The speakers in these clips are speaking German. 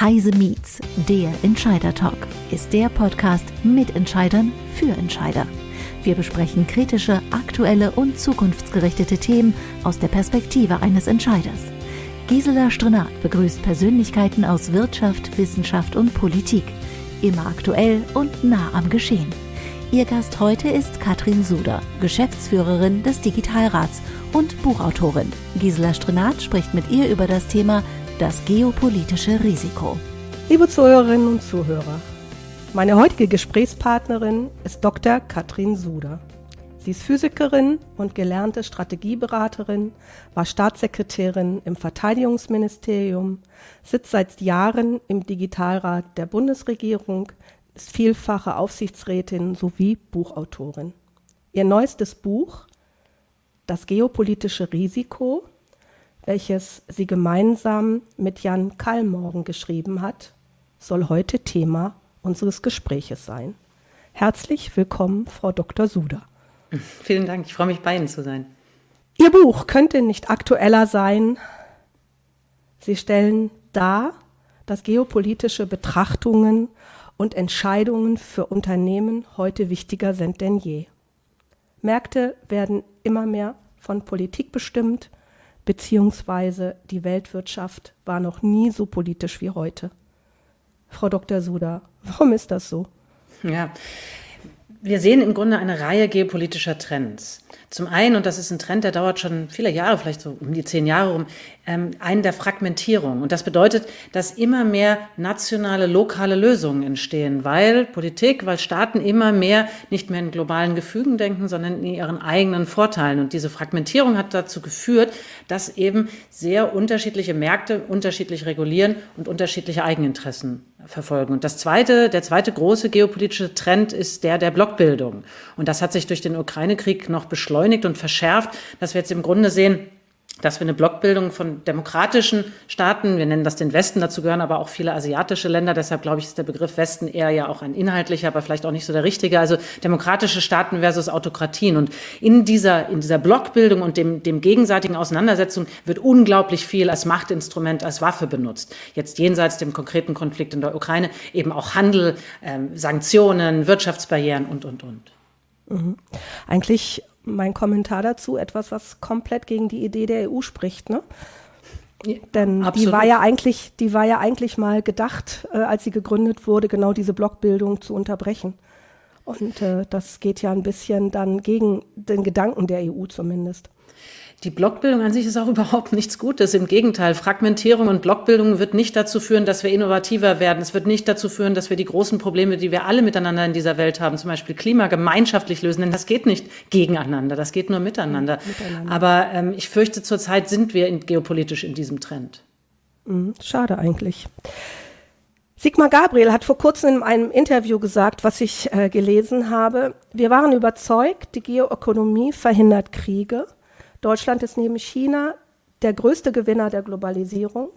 Heise Meets, der Entscheider Talk, ist der Podcast mit Entscheidern für Entscheider. Wir besprechen kritische, aktuelle und zukunftsgerichtete Themen aus der Perspektive eines Entscheiders. Gisela Strenat begrüßt Persönlichkeiten aus Wirtschaft, Wissenschaft und Politik. Immer aktuell und nah am Geschehen. Ihr Gast heute ist Katrin Suder, Geschäftsführerin des Digitalrats und Buchautorin. Gisela Strenat spricht mit ihr über das Thema das geopolitische Risiko. Liebe Zuhörerinnen und Zuhörer, meine heutige Gesprächspartnerin ist Dr. Katrin Suder. Sie ist Physikerin und gelernte Strategieberaterin, war Staatssekretärin im Verteidigungsministerium, sitzt seit Jahren im Digitalrat der Bundesregierung, ist vielfache Aufsichtsrätin sowie Buchautorin. Ihr neuestes Buch, Das geopolitische Risiko, welches sie gemeinsam mit Jan Kallmorgen geschrieben hat, soll heute Thema unseres Gespräches sein. Herzlich willkommen, Frau Dr. Suda. Vielen Dank, ich freue mich, bei Ihnen zu sein. Ihr Buch könnte nicht aktueller sein. Sie stellen dar, dass geopolitische Betrachtungen und Entscheidungen für Unternehmen heute wichtiger sind denn je. Märkte werden immer mehr von Politik bestimmt, beziehungsweise die Weltwirtschaft war noch nie so politisch wie heute. Frau Dr. Suda, warum ist das so? Ja, wir sehen im Grunde eine Reihe geopolitischer Trends. Zum einen, und das ist ein Trend, der dauert schon viele Jahre, vielleicht so um die zehn Jahre rum, ähm, einen der Fragmentierung. Und das bedeutet, dass immer mehr nationale, lokale Lösungen entstehen, weil Politik, weil Staaten immer mehr nicht mehr in globalen Gefügen denken, sondern in ihren eigenen Vorteilen. Und diese Fragmentierung hat dazu geführt, dass eben sehr unterschiedliche Märkte unterschiedlich regulieren und unterschiedliche Eigeninteressen verfolgen. Und das zweite, der zweite große geopolitische Trend ist der der Blockbildung. Und das hat sich durch den Ukraine-Krieg noch beschleunigt und verschärft, dass wir jetzt im Grunde sehen, dass wir eine Blockbildung von demokratischen Staaten, wir nennen das den Westen, dazu gehören aber auch viele asiatische Länder, deshalb glaube ich, ist der Begriff Westen eher ja auch ein inhaltlicher, aber vielleicht auch nicht so der richtige, also demokratische Staaten versus Autokratien. Und in dieser, in dieser Blockbildung und dem, dem gegenseitigen Auseinandersetzung wird unglaublich viel als Machtinstrument, als Waffe benutzt. Jetzt jenseits dem konkreten Konflikt in der Ukraine eben auch Handel, ähm, Sanktionen, Wirtschaftsbarrieren und, und, und. Mhm. Eigentlich mein Kommentar dazu etwas, was komplett gegen die Idee der EU spricht, ne? Ja, Denn absolut. die war ja eigentlich, die war ja eigentlich mal gedacht, äh, als sie gegründet wurde, genau diese Blockbildung zu unterbrechen. Und äh, das geht ja ein bisschen dann gegen den Gedanken der EU zumindest. Die Blockbildung an sich ist auch überhaupt nichts Gutes. Im Gegenteil, Fragmentierung und Blockbildung wird nicht dazu führen, dass wir innovativer werden. Es wird nicht dazu führen, dass wir die großen Probleme, die wir alle miteinander in dieser Welt haben, zum Beispiel Klima, gemeinschaftlich lösen. Denn das geht nicht gegeneinander, das geht nur miteinander. miteinander. Aber ähm, ich fürchte, zurzeit sind wir in, geopolitisch in diesem Trend. Mhm, schade eigentlich. Sigmar Gabriel hat vor kurzem in einem Interview gesagt, was ich äh, gelesen habe. Wir waren überzeugt, die Geoökonomie verhindert Kriege. Deutschland ist neben China der größte Gewinner der Globalisierung.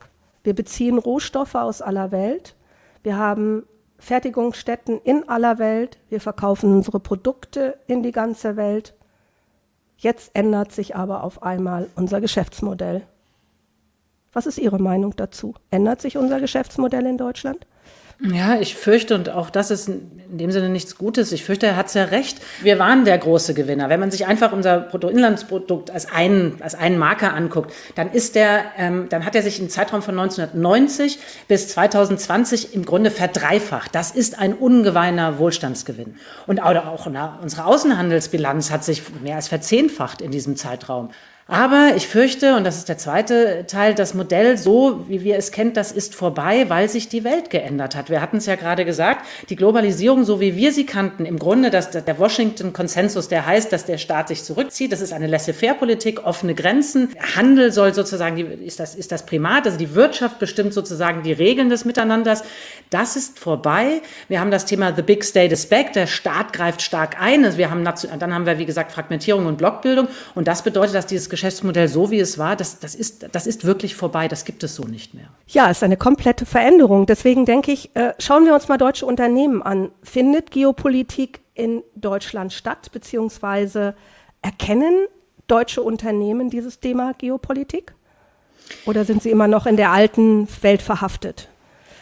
Wir beziehen Rohstoffe aus aller Welt. Wir haben Fertigungsstätten in aller Welt. Wir verkaufen unsere Produkte in die ganze Welt. Jetzt ändert sich aber auf einmal unser Geschäftsmodell. Was ist Ihre Meinung dazu? Ändert sich unser Geschäftsmodell in Deutschland? Ja, ich fürchte, und auch das ist in dem Sinne nichts Gutes, ich fürchte, er hat ja recht. Wir waren der große Gewinner. Wenn man sich einfach unser Bruttoinlandsprodukt als einen, als einen Marker anguckt, dann ist der, ähm, dann hat er sich im Zeitraum von 1990 bis 2020 im Grunde verdreifacht. Das ist ein ungeweiner Wohlstandsgewinn. Und auch na, unsere Außenhandelsbilanz hat sich mehr als verzehnfacht in diesem Zeitraum. Aber ich fürchte, und das ist der zweite Teil, das Modell, so wie wir es kennen, das ist vorbei, weil sich die Welt geändert hat. Wir hatten es ja gerade gesagt, die Globalisierung, so wie wir sie kannten, im Grunde dass der Washington-Konsensus, der heißt, dass der Staat sich zurückzieht, das ist eine Laissez-faire-Politik, offene Grenzen, Handel soll sozusagen, ist, das, ist das Primat, also die Wirtschaft bestimmt sozusagen die Regeln des Miteinanders. Das ist vorbei. Wir haben das Thema The Big State is back, der Staat greift stark ein. Also wir haben, dann haben wir, wie gesagt, Fragmentierung und Blockbildung und das bedeutet, dass dieses Geschäftsmodell so wie es war, das, das, ist, das ist wirklich vorbei, das gibt es so nicht mehr. Ja, es ist eine komplette Veränderung. Deswegen denke ich, äh, schauen wir uns mal deutsche Unternehmen an. Findet Geopolitik in Deutschland statt, beziehungsweise erkennen deutsche Unternehmen dieses Thema Geopolitik? Oder sind sie immer noch in der alten Welt verhaftet?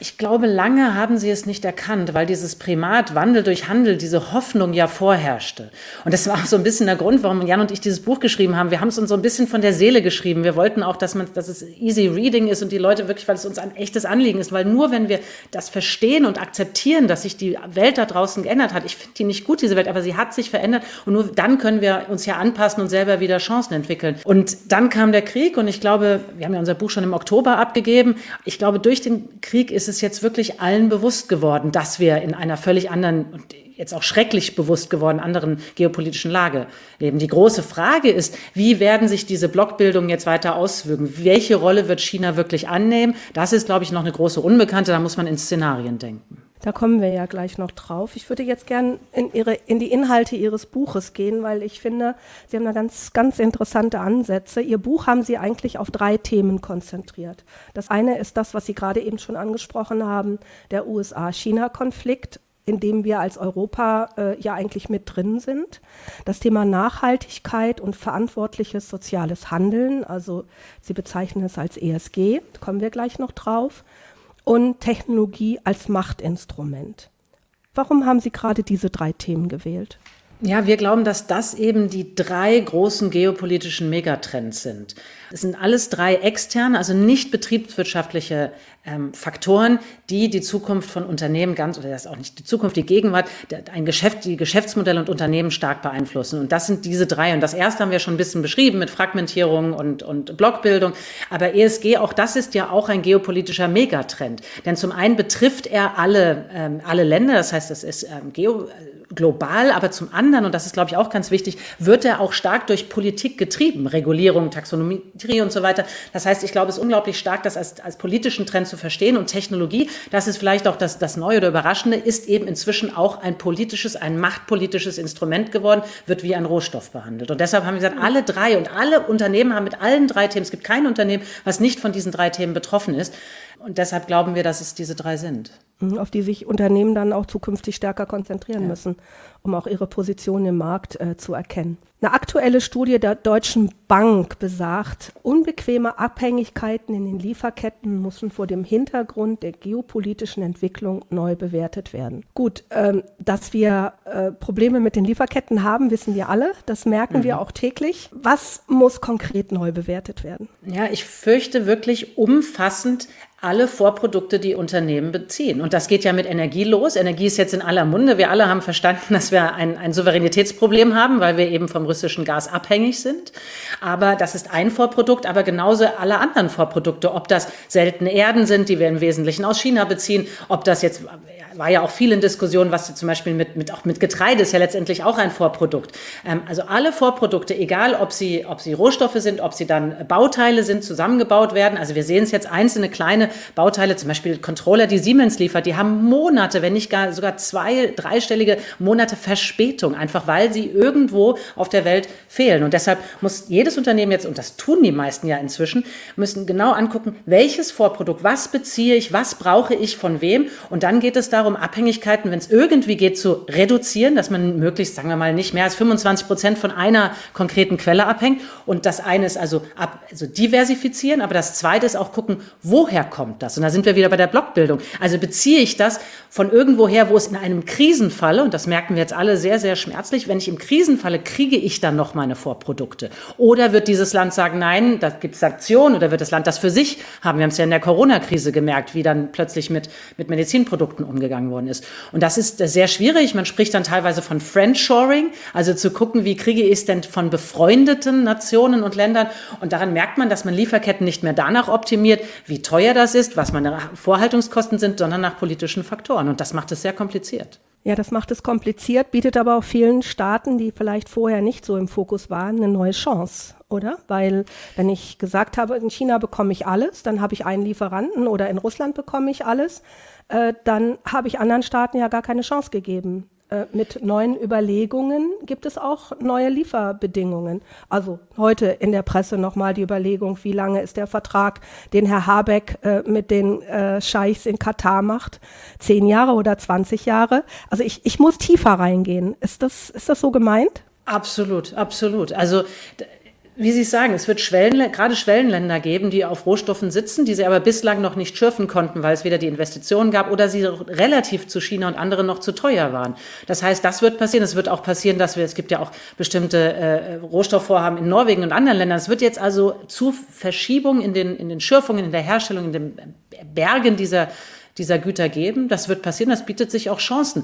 Ich glaube, lange haben sie es nicht erkannt, weil dieses Primat Wandel durch Handel, diese Hoffnung ja vorherrschte. Und das war auch so ein bisschen der Grund, warum Jan und ich dieses Buch geschrieben haben. Wir haben es uns so ein bisschen von der Seele geschrieben. Wir wollten auch, dass man, dass es easy reading ist und die Leute wirklich, weil es uns ein echtes Anliegen ist, weil nur wenn wir das verstehen und akzeptieren, dass sich die Welt da draußen geändert hat. Ich finde die nicht gut, diese Welt, aber sie hat sich verändert und nur dann können wir uns ja anpassen und selber wieder Chancen entwickeln. Und dann kam der Krieg und ich glaube, wir haben ja unser Buch schon im Oktober abgegeben. Ich glaube, durch den Krieg ist es jetzt wirklich allen bewusst geworden, dass wir in einer völlig anderen und jetzt auch schrecklich bewusst geworden anderen geopolitischen Lage leben. Die große Frage ist, wie werden sich diese Blockbildungen jetzt weiter auswirken? Welche Rolle wird China wirklich annehmen? Das ist, glaube ich, noch eine große Unbekannte. Da muss man in Szenarien denken. Da kommen wir ja gleich noch drauf. Ich würde jetzt gern in, in die Inhalte Ihres Buches gehen, weil ich finde, Sie haben da ganz, ganz interessante Ansätze. Ihr Buch haben Sie eigentlich auf drei Themen konzentriert. Das eine ist das, was Sie gerade eben schon angesprochen haben, der USA-China-Konflikt in dem wir als Europa äh, ja eigentlich mit drin sind. Das Thema Nachhaltigkeit und verantwortliches soziales Handeln, also Sie bezeichnen es als ESG, kommen wir gleich noch drauf und Technologie als Machtinstrument. Warum haben Sie gerade diese drei Themen gewählt? Ja, wir glauben, dass das eben die drei großen geopolitischen Megatrends sind. Es sind alles drei externe, also nicht betriebswirtschaftliche ähm, Faktoren, die die Zukunft von Unternehmen ganz, oder das ist auch nicht die Zukunft, die Gegenwart, ein Geschäft, die Geschäftsmodelle und Unternehmen stark beeinflussen. Und das sind diese drei. Und das erste haben wir schon ein bisschen beschrieben mit Fragmentierung und, und Blockbildung. Aber ESG, auch das ist ja auch ein geopolitischer Megatrend. Denn zum einen betrifft er alle, ähm, alle Länder, das heißt, es ist ähm, geo, global, aber zum anderen, und das ist, glaube ich, auch ganz wichtig, wird er auch stark durch Politik getrieben. Regulierung, Taxonometrie und so weiter. Das heißt, ich glaube, es ist unglaublich stark, das als, als politischen Trend zu verstehen. Und Technologie, das ist vielleicht auch das, das Neue oder Überraschende, ist eben inzwischen auch ein politisches, ein machtpolitisches Instrument geworden, wird wie ein Rohstoff behandelt. Und deshalb haben wir gesagt, alle drei und alle Unternehmen haben mit allen drei Themen, es gibt kein Unternehmen, was nicht von diesen drei Themen betroffen ist. Und deshalb glauben wir, dass es diese drei sind. Mhm, auf die sich Unternehmen dann auch zukünftig stärker konzentrieren ja. müssen, um auch ihre Position im Markt äh, zu erkennen. Eine aktuelle Studie der Deutschen Bank besagt, unbequeme Abhängigkeiten in den Lieferketten müssen vor dem Hintergrund der geopolitischen Entwicklung neu bewertet werden. Gut, ähm, dass wir äh, Probleme mit den Lieferketten haben, wissen wir alle. Das merken mhm. wir auch täglich. Was muss konkret neu bewertet werden? Ja, ich fürchte wirklich umfassend alle Vorprodukte, die Unternehmen beziehen. Und das geht ja mit Energie los. Energie ist jetzt in aller Munde. Wir alle haben verstanden, dass wir ein, ein Souveränitätsproblem haben, weil wir eben vom russischen Gas abhängig sind. Aber das ist ein Vorprodukt, aber genauso alle anderen Vorprodukte, ob das seltene Erden sind, die wir im Wesentlichen aus China beziehen, ob das jetzt war ja auch viel in Diskussion, was zum Beispiel mit, mit, auch mit Getreide ist ja letztendlich auch ein Vorprodukt. Ähm, also alle Vorprodukte, egal ob sie, ob sie Rohstoffe sind, ob sie dann Bauteile sind, zusammengebaut werden. Also wir sehen es jetzt einzelne kleine Bauteile, zum Beispiel Controller, die Siemens liefert, die haben Monate, wenn nicht gar sogar zwei, dreistellige Monate Verspätung, einfach weil sie irgendwo auf der Welt fehlen. Und deshalb muss jedes Unternehmen jetzt, und das tun die meisten ja inzwischen, müssen genau angucken, welches Vorprodukt, was beziehe ich, was brauche ich von wem. Und dann geht es darum, darum, Abhängigkeiten, wenn es irgendwie geht, zu reduzieren, dass man möglichst, sagen wir mal, nicht mehr als 25 Prozent von einer konkreten Quelle abhängt. Und das eine ist also, ab, also diversifizieren, aber das zweite ist auch gucken, woher kommt das? Und da sind wir wieder bei der Blockbildung. Also beziehe ich das von irgendwoher, wo es in einem Krisenfalle, und das merken wir jetzt alle sehr, sehr schmerzlich, wenn ich im Krisenfalle kriege ich dann noch meine Vorprodukte? Oder wird dieses Land sagen, nein, da gibt es Sanktionen, oder wird das Land das für sich haben? Wir haben es ja in der Corona-Krise gemerkt, wie dann plötzlich mit, mit Medizinprodukten umgegangen angegangen worden ist. Und das ist sehr schwierig. Man spricht dann teilweise von Friendshoring, also zu gucken, wie kriege ich es denn von befreundeten Nationen und Ländern. Und daran merkt man, dass man Lieferketten nicht mehr danach optimiert, wie teuer das ist, was meine Vorhaltungskosten sind, sondern nach politischen Faktoren. Und das macht es sehr kompliziert. Ja, das macht es kompliziert, bietet aber auch vielen Staaten, die vielleicht vorher nicht so im Fokus waren, eine neue Chance, oder? Weil wenn ich gesagt habe, in China bekomme ich alles, dann habe ich einen Lieferanten oder in Russland bekomme ich alles, äh, dann habe ich anderen Staaten ja gar keine Chance gegeben. Äh, mit neuen Überlegungen gibt es auch neue Lieferbedingungen. Also heute in der Presse nochmal die Überlegung, wie lange ist der Vertrag, den Herr Habeck äh, mit den äh, Scheichs in Katar macht? Zehn Jahre oder 20 Jahre? Also ich, ich muss tiefer reingehen. Ist das, ist das so gemeint? Absolut, absolut. Also wie Sie sagen, es wird Schwellen, gerade Schwellenländer geben, die auf Rohstoffen sitzen, die sie aber bislang noch nicht schürfen konnten, weil es weder die Investitionen gab oder sie relativ zu China und anderen noch zu teuer waren. Das heißt, das wird passieren. Es wird auch passieren, dass wir, es gibt ja auch bestimmte äh, Rohstoffvorhaben in Norwegen und anderen Ländern. Es wird jetzt also zu Verschiebungen in den, in den Schürfungen, in der Herstellung, in den Bergen dieser, dieser Güter geben. Das wird passieren. Das bietet sich auch Chancen.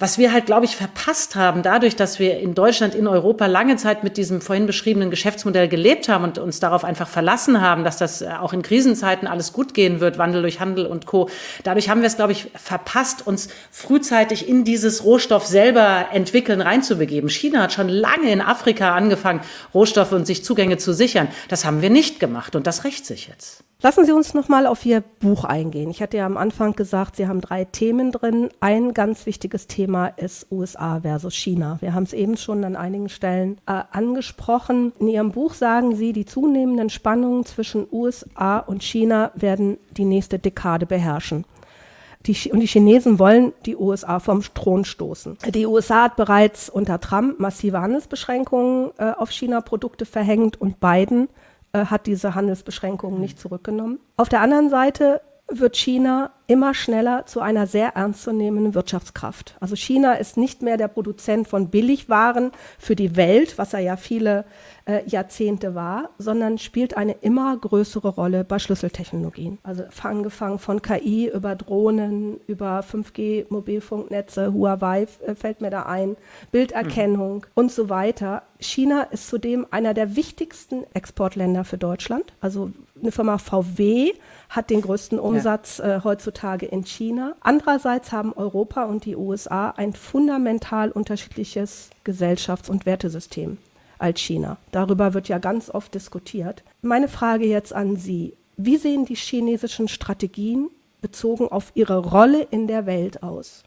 Was wir halt, glaube ich, verpasst haben, dadurch, dass wir in Deutschland, in Europa lange Zeit mit diesem vorhin beschriebenen Geschäftsmodell gelebt haben und uns darauf einfach verlassen haben, dass das äh, auch in Krisenzeiten alles gut gehen wird, Wandel durch Handel und Co. Dadurch haben wir es, glaube ich, verpasst, uns frühzeitig in dieses Rohstoff selber entwickeln reinzubegeben. China hat schon lange in Afrika angefangen, Rohstoffe und sich Zugänge zu sichern. Das haben wir nicht gemacht und das rächt sich jetzt. Lassen Sie uns noch mal auf Ihr Buch eingehen. Ich hatte ja am Anfang gesagt, Sie haben drei Themen drin. Ein ganz wichtiges Thema ist USA versus China. Wir haben es eben schon an einigen Stellen äh, angesprochen. In Ihrem Buch sagen Sie, die zunehmenden Spannungen zwischen USA und China werden die nächste Dekade beherrschen. Die, und die Chinesen wollen die USA vom Thron stoßen. Die USA hat bereits unter Trump massive Handelsbeschränkungen äh, auf China-Produkte verhängt und Biden hat diese Handelsbeschränkungen nicht zurückgenommen. Auf der anderen Seite wird China immer schneller zu einer sehr ernstzunehmenden Wirtschaftskraft. Also China ist nicht mehr der Produzent von Billigwaren für die Welt, was er ja viele äh, Jahrzehnte war, sondern spielt eine immer größere Rolle bei Schlüsseltechnologien. Also angefangen von KI über Drohnen, über 5G-Mobilfunknetze, Huawei äh, fällt mir da ein, Bilderkennung mhm. und so weiter. China ist zudem einer der wichtigsten Exportländer für Deutschland. Also eine Firma VW hat den größten Umsatz ja. äh, heutzutage in China. Andererseits haben Europa und die USA ein fundamental unterschiedliches Gesellschafts- und Wertesystem als China. Darüber wird ja ganz oft diskutiert. Meine Frage jetzt an Sie. Wie sehen die chinesischen Strategien bezogen auf ihre Rolle in der Welt aus?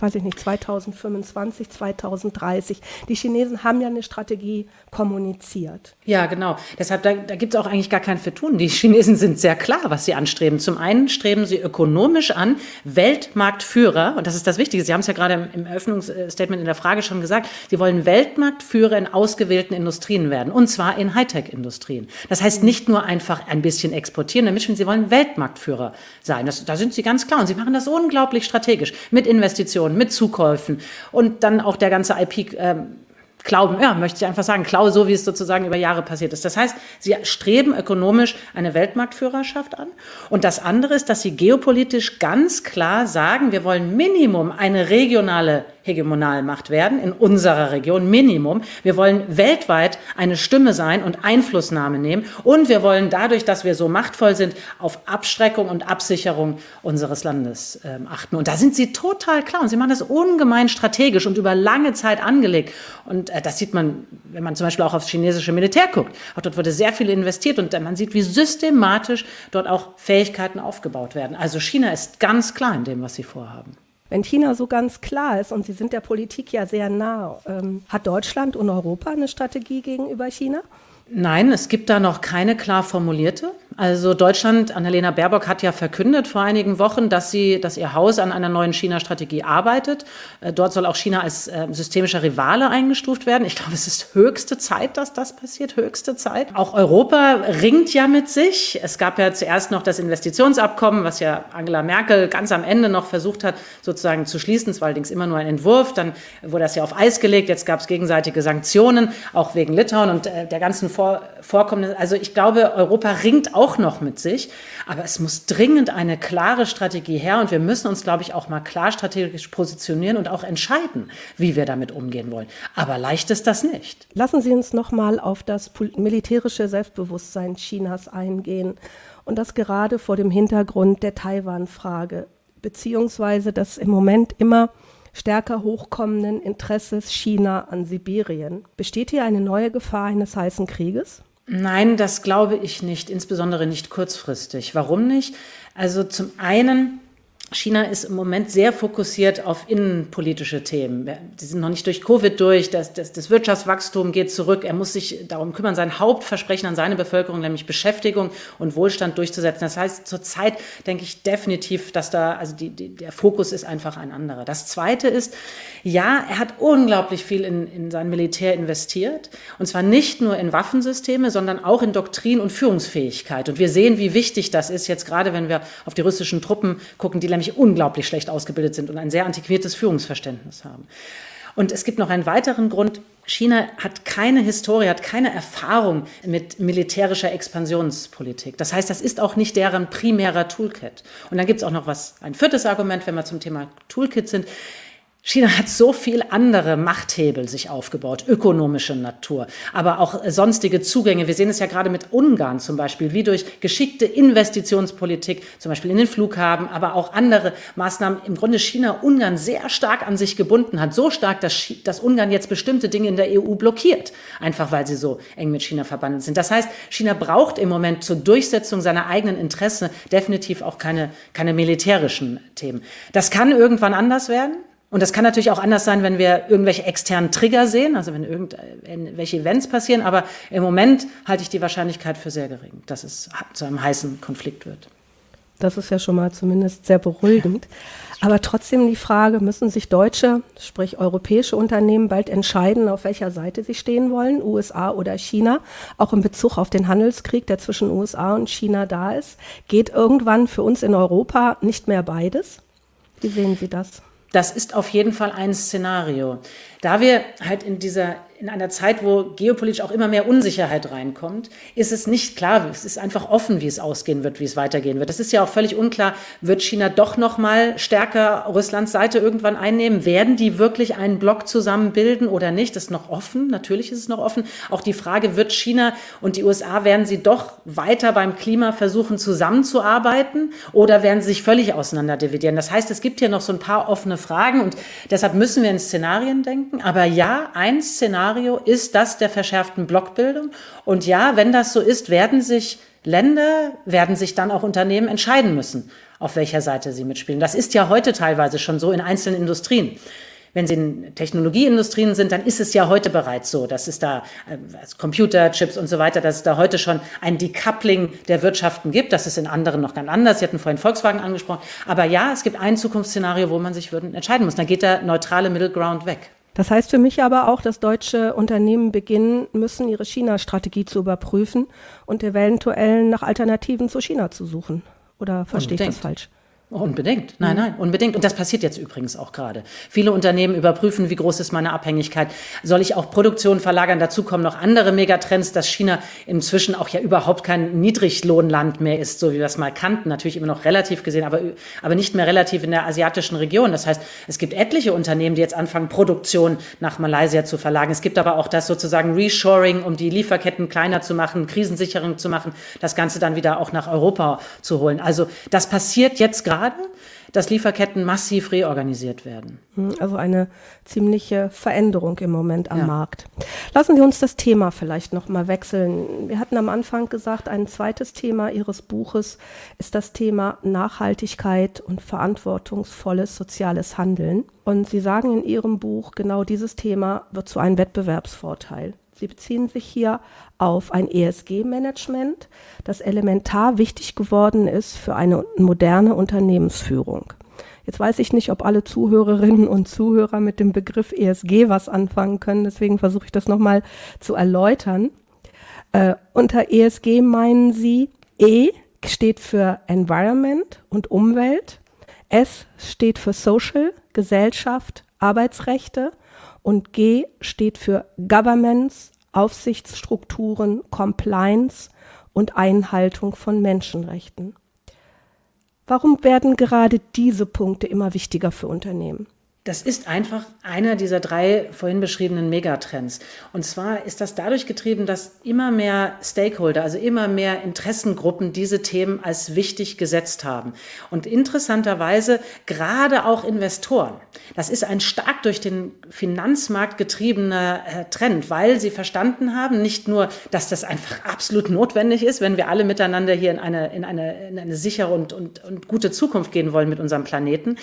Weiß ich nicht, 2025, 2030. Die Chinesen haben ja eine Strategie kommuniziert. Ja, genau. Deshalb, da, da gibt es auch eigentlich gar kein Vertun. Die Chinesen sind sehr klar, was sie anstreben. Zum einen streben sie ökonomisch an, Weltmarktführer, und das ist das Wichtige, Sie haben es ja gerade im, im Eröffnungsstatement in der Frage schon gesagt, sie wollen Weltmarktführer in ausgewählten Industrien werden, und zwar in Hightech-Industrien. Das heißt nicht nur einfach ein bisschen exportieren, damit sie wollen Weltmarktführer sein. Das, da sind sie ganz klar und sie machen das unglaublich strategisch mit Investitionen Investitionen, mit Zukäufen und dann auch der ganze IP. Ähm, Glauben, ja, möchte ich einfach sagen, Klau, so wie es sozusagen über Jahre passiert ist. Das heißt, sie streben ökonomisch eine Weltmarktführerschaft an. Und das andere ist, dass sie geopolitisch ganz klar sagen, wir wollen Minimum eine regionale Hegemonalmacht werden in unserer Region, Minimum. Wir wollen weltweit eine Stimme sein und Einflussnahme nehmen. Und wir wollen dadurch, dass wir so machtvoll sind, auf Abschreckung und Absicherung unseres Landes äh, achten. Und da sind sie total klar. Und sie machen das ungemein strategisch und über lange Zeit angelegt. Und äh, das sieht man, wenn man zum Beispiel auch aufs chinesische Militär guckt. Auch dort wurde sehr viel investiert und äh, man sieht, wie systematisch dort auch Fähigkeiten aufgebaut werden. Also China ist ganz klar in dem, was sie vorhaben. Wenn China so ganz klar ist und Sie sind der Politik ja sehr nah, ähm, hat Deutschland und Europa eine Strategie gegenüber China? Nein, es gibt da noch keine klar formulierte. Also Deutschland, Annalena Baerbock hat ja verkündet vor einigen Wochen, dass sie, dass ihr Haus an einer neuen China-Strategie arbeitet. Äh, dort soll auch China als äh, systemischer Rivale eingestuft werden. Ich glaube, es ist höchste Zeit, dass das passiert, höchste Zeit. Auch Europa ringt ja mit sich. Es gab ja zuerst noch das Investitionsabkommen, was ja Angela Merkel ganz am Ende noch versucht hat, sozusagen zu schließen. Es war allerdings immer nur ein Entwurf. Dann wurde das ja auf Eis gelegt. Jetzt gab es gegenseitige Sanktionen, auch wegen Litauen und äh, der ganzen Vor Vorkommnisse. Also ich glaube, Europa ringt auch auch noch mit sich. Aber es muss dringend eine klare Strategie her und wir müssen uns, glaube ich, auch mal klar strategisch positionieren und auch entscheiden, wie wir damit umgehen wollen. Aber leicht ist das nicht. Lassen Sie uns noch mal auf das militärische Selbstbewusstsein Chinas eingehen und das gerade vor dem Hintergrund der Taiwan-Frage beziehungsweise das im Moment immer stärker hochkommenden Interesses China an Sibirien. Besteht hier eine neue Gefahr eines heißen Krieges? Nein, das glaube ich nicht, insbesondere nicht kurzfristig. Warum nicht? Also zum einen China ist im Moment sehr fokussiert auf innenpolitische Themen. Sie sind noch nicht durch Covid durch, das, das, das, Wirtschaftswachstum geht zurück. Er muss sich darum kümmern, sein Hauptversprechen an seine Bevölkerung, nämlich Beschäftigung und Wohlstand durchzusetzen. Das heißt, zurzeit denke ich definitiv, dass da, also die, die, der Fokus ist einfach ein anderer. Das Zweite ist, ja, er hat unglaublich viel in, in sein Militär investiert. Und zwar nicht nur in Waffensysteme, sondern auch in Doktrin und Führungsfähigkeit. Und wir sehen, wie wichtig das ist, jetzt gerade wenn wir auf die russischen Truppen gucken, die nämlich unglaublich schlecht ausgebildet sind und ein sehr antiquiertes Führungsverständnis haben. Und es gibt noch einen weiteren Grund. China hat keine Historie, hat keine Erfahrung mit militärischer Expansionspolitik. Das heißt, das ist auch nicht deren primärer Toolkit. Und dann gibt es auch noch was, ein viertes Argument, wenn wir zum Thema Toolkit sind. China hat so viel andere Machthebel sich aufgebaut, ökonomische Natur, aber auch sonstige Zugänge. Wir sehen es ja gerade mit Ungarn zum Beispiel, wie durch geschickte Investitionspolitik, zum Beispiel in den Flughafen, aber auch andere Maßnahmen, im Grunde China Ungarn sehr stark an sich gebunden hat. So stark, dass, dass Ungarn jetzt bestimmte Dinge in der EU blockiert, einfach weil sie so eng mit China verbandelt sind. Das heißt, China braucht im Moment zur Durchsetzung seiner eigenen Interessen definitiv auch keine, keine militärischen Themen. Das kann irgendwann anders werden. Und das kann natürlich auch anders sein, wenn wir irgendwelche externen Trigger sehen, also wenn irgendwelche Events passieren. Aber im Moment halte ich die Wahrscheinlichkeit für sehr gering, dass es zu einem heißen Konflikt wird. Das ist ja schon mal zumindest sehr beruhigend. Aber trotzdem die Frage, müssen sich deutsche, sprich europäische Unternehmen bald entscheiden, auf welcher Seite sie stehen wollen, USA oder China, auch in Bezug auf den Handelskrieg, der zwischen USA und China da ist? Geht irgendwann für uns in Europa nicht mehr beides? Wie sehen Sie das? Das ist auf jeden Fall ein Szenario. Da wir halt in dieser in einer Zeit, wo geopolitisch auch immer mehr Unsicherheit reinkommt, ist es nicht klar. Es ist einfach offen, wie es ausgehen wird, wie es weitergehen wird. Es ist ja auch völlig unklar, wird China doch noch mal stärker Russlands Seite irgendwann einnehmen? Werden die wirklich einen Block zusammenbilden oder nicht? Das ist noch offen. Natürlich ist es noch offen. Auch die Frage, wird China und die USA, werden sie doch weiter beim Klima versuchen zusammenzuarbeiten oder werden sie sich völlig auseinanderdividieren? Das heißt, es gibt hier noch so ein paar offene Fragen und deshalb müssen wir in Szenarien denken. Aber ja, ein Szenario Szenario ist das der verschärften Blockbildung. Und ja, wenn das so ist, werden sich Länder, werden sich dann auch Unternehmen entscheiden müssen, auf welcher Seite sie mitspielen. Das ist ja heute teilweise schon so in einzelnen Industrien. Wenn Sie in Technologieindustrien sind, dann ist es ja heute bereits so, dass es da äh, also Computerchips und so weiter, dass es da heute schon ein Decoupling der Wirtschaften gibt. Das ist in anderen noch ganz anders. Sie hatten vorhin Volkswagen angesprochen. Aber ja, es gibt ein Zukunftsszenario, wo man sich entscheiden muss. Dann geht der neutrale Middle Ground weg. Das heißt für mich aber auch, dass deutsche Unternehmen beginnen müssen, ihre China-Strategie zu überprüfen und eventuell nach Alternativen zu China zu suchen. Oder verstehe ich das falsch? Unbedingt, nein, nein, unbedingt. Und das passiert jetzt übrigens auch gerade. Viele Unternehmen überprüfen, wie groß ist meine Abhängigkeit. Soll ich auch Produktion verlagern? Dazu kommen noch andere Megatrends, dass China inzwischen auch ja überhaupt kein Niedriglohnland mehr ist, so wie wir es mal kannten. Natürlich immer noch relativ gesehen, aber, aber nicht mehr relativ in der asiatischen Region. Das heißt, es gibt etliche Unternehmen, die jetzt anfangen, Produktion nach Malaysia zu verlagern. Es gibt aber auch das sozusagen Reshoring, um die Lieferketten kleiner zu machen, Krisensicherung zu machen, das Ganze dann wieder auch nach Europa zu holen. Also das passiert jetzt gerade gerade, dass Lieferketten massiv reorganisiert werden. Hm, also eine ziemliche Veränderung im Moment am ja. Markt. Lassen Sie uns das Thema vielleicht noch mal wechseln. Wir hatten am Anfang gesagt, ein zweites Thema Ihres Buches ist das Thema Nachhaltigkeit und verantwortungsvolles soziales Handeln. Und Sie sagen in Ihrem Buch, genau dieses Thema wird zu einem Wettbewerbsvorteil. Sie beziehen sich hier auf ein ESG-Management, das elementar wichtig geworden ist für eine moderne Unternehmensführung. Jetzt weiß ich nicht, ob alle Zuhörerinnen und Zuhörer mit dem Begriff ESG was anfangen können, deswegen versuche ich das nochmal zu erläutern. Äh, unter ESG meinen Sie, E steht für Environment und Umwelt, S steht für Social, Gesellschaft, Arbeitsrechte und G steht für Governance, Aufsichtsstrukturen, Compliance und Einhaltung von Menschenrechten. Warum werden gerade diese Punkte immer wichtiger für Unternehmen? Das ist einfach einer dieser drei vorhin beschriebenen Megatrends. Und zwar ist das dadurch getrieben, dass immer mehr Stakeholder, also immer mehr Interessengruppen diese Themen als wichtig gesetzt haben. Und interessanterweise gerade auch Investoren. Das ist ein stark durch den Finanzmarkt getriebener äh, Trend, weil sie verstanden haben, nicht nur, dass das einfach absolut notwendig ist, wenn wir alle miteinander hier in eine, in eine, in eine sichere und, und, und gute Zukunft gehen wollen mit unserem Planeten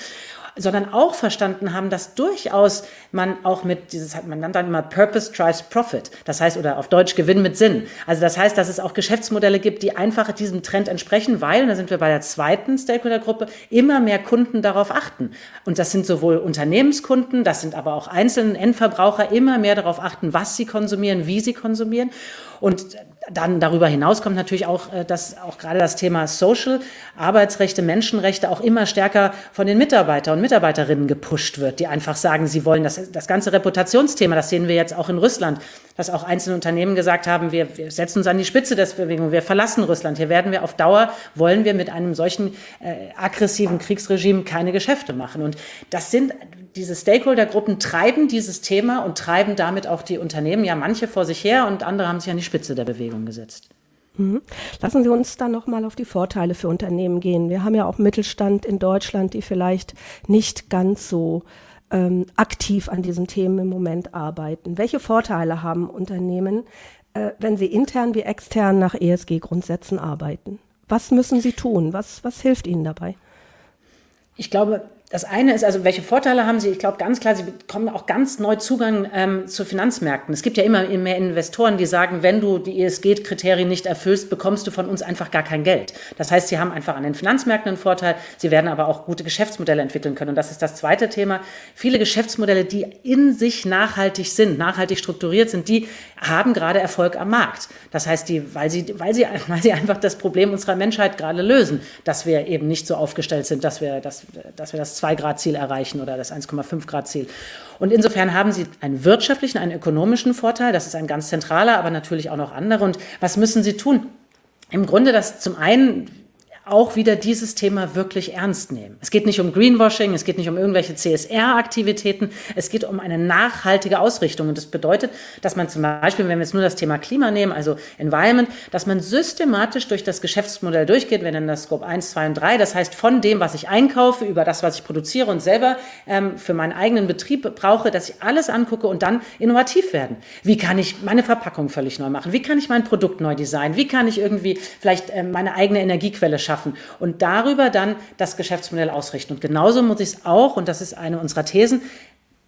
sondern auch verstanden haben, dass durchaus man auch mit dieses man dann immer Purpose drives Profit. Das heißt oder auf Deutsch Gewinn mit Sinn. Also das heißt, dass es auch Geschäftsmodelle gibt, die einfach diesem Trend entsprechen, weil und da sind wir bei der zweiten Stakeholder-Gruppe immer mehr Kunden darauf achten. Und das sind sowohl Unternehmenskunden, das sind aber auch einzelne Endverbraucher immer mehr darauf achten, was sie konsumieren, wie sie konsumieren. Und dann darüber hinaus kommt natürlich auch, äh, dass auch gerade das Thema Social, Arbeitsrechte, Menschenrechte auch immer stärker von den Mitarbeitern und Mitarbeiterinnen gepusht wird, die einfach sagen, sie wollen das, das ganze Reputationsthema, das sehen wir jetzt auch in Russland, dass auch einzelne Unternehmen gesagt haben, wir, wir setzen uns an die Spitze der Bewegung, wir verlassen Russland. Hier werden wir auf Dauer, wollen wir mit einem solchen äh, aggressiven Kriegsregime keine Geschäfte machen. Und das sind diese Stakeholdergruppen treiben dieses Thema und treiben damit auch die Unternehmen, ja manche vor sich her und andere haben sich an die Spitze der Bewegung gesetzt. Mhm. Lassen Sie uns dann nochmal auf die Vorteile für Unternehmen gehen. Wir haben ja auch Mittelstand in Deutschland, die vielleicht nicht ganz so ähm, aktiv an diesen Themen im Moment arbeiten. Welche Vorteile haben Unternehmen, äh, wenn sie intern wie extern nach ESG-Grundsätzen arbeiten? Was müssen sie tun? Was, was hilft ihnen dabei? Ich glaube, das eine ist also, welche Vorteile haben Sie? Ich glaube ganz klar, Sie bekommen auch ganz neu Zugang ähm, zu Finanzmärkten. Es gibt ja immer mehr Investoren, die sagen, wenn du die ESG-Kriterien nicht erfüllst, bekommst du von uns einfach gar kein Geld. Das heißt, Sie haben einfach an den Finanzmärkten einen Vorteil. Sie werden aber auch gute Geschäftsmodelle entwickeln können. Und das ist das zweite Thema. Viele Geschäftsmodelle, die in sich nachhaltig sind, nachhaltig strukturiert sind, die haben gerade Erfolg am Markt. Das heißt, die, weil sie, weil sie, weil sie einfach das Problem unserer Menschheit gerade lösen, dass wir eben nicht so aufgestellt sind, dass wir, dass, dass wir das 2-Grad-Ziel erreichen oder das 1,5-Grad-Ziel. Und insofern haben sie einen wirtschaftlichen, einen ökonomischen Vorteil. Das ist ein ganz zentraler, aber natürlich auch noch andere. Und was müssen sie tun? Im Grunde das zum einen auch wieder dieses Thema wirklich ernst nehmen. Es geht nicht um Greenwashing, es geht nicht um irgendwelche CSR-Aktivitäten, es geht um eine nachhaltige Ausrichtung. Und das bedeutet, dass man zum Beispiel, wenn wir jetzt nur das Thema Klima nehmen, also Environment, dass man systematisch durch das Geschäftsmodell durchgeht, wir nennen das Scope 1, 2 und 3, das heißt von dem, was ich einkaufe, über das, was ich produziere und selber ähm, für meinen eigenen Betrieb brauche, dass ich alles angucke und dann innovativ werden. Wie kann ich meine Verpackung völlig neu machen? Wie kann ich mein Produkt neu designen? Wie kann ich irgendwie vielleicht ähm, meine eigene Energiequelle schaffen? Schaffen und darüber dann das Geschäftsmodell ausrichten. Und genauso muss ich es auch, und das ist eine unserer Thesen,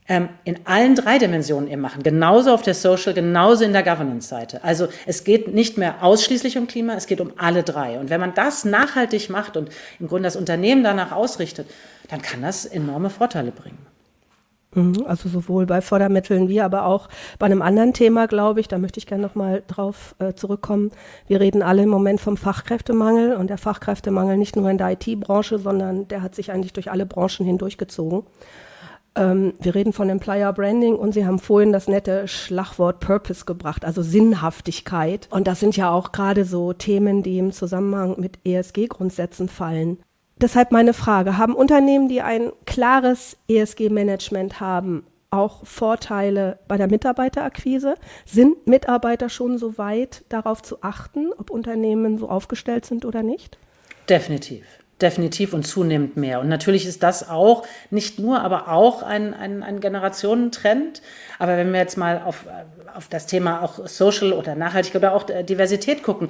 ähm, in allen drei Dimensionen eben machen. Genauso auf der Social, genauso in der Governance-Seite. Also es geht nicht mehr ausschließlich um Klima, es geht um alle drei. Und wenn man das nachhaltig macht und im Grunde das Unternehmen danach ausrichtet, dann kann das enorme Vorteile bringen. Mhm, also sowohl bei Fördermitteln wie aber auch bei einem anderen Thema, glaube ich, da möchte ich gerne nochmal drauf äh, zurückkommen. Wir reden alle im Moment vom Fachkräftemangel und der Fachkräftemangel nicht nur in der IT-Branche, sondern der hat sich eigentlich durch alle Branchen hindurchgezogen. Ähm, wir reden von Employer Branding und Sie haben vorhin das nette Schlagwort Purpose gebracht, also Sinnhaftigkeit. Und das sind ja auch gerade so Themen, die im Zusammenhang mit ESG-Grundsätzen fallen. Deshalb meine Frage, haben Unternehmen, die ein klares ESG-Management haben, auch Vorteile bei der Mitarbeiterakquise? Sind Mitarbeiter schon so weit, darauf zu achten, ob Unternehmen so aufgestellt sind oder nicht? Definitiv definitiv und zunehmend mehr. Und natürlich ist das auch nicht nur, aber auch ein, ein, ein Generationentrend. Aber wenn wir jetzt mal auf, auf das Thema auch Social oder Nachhaltigkeit oder auch Diversität gucken,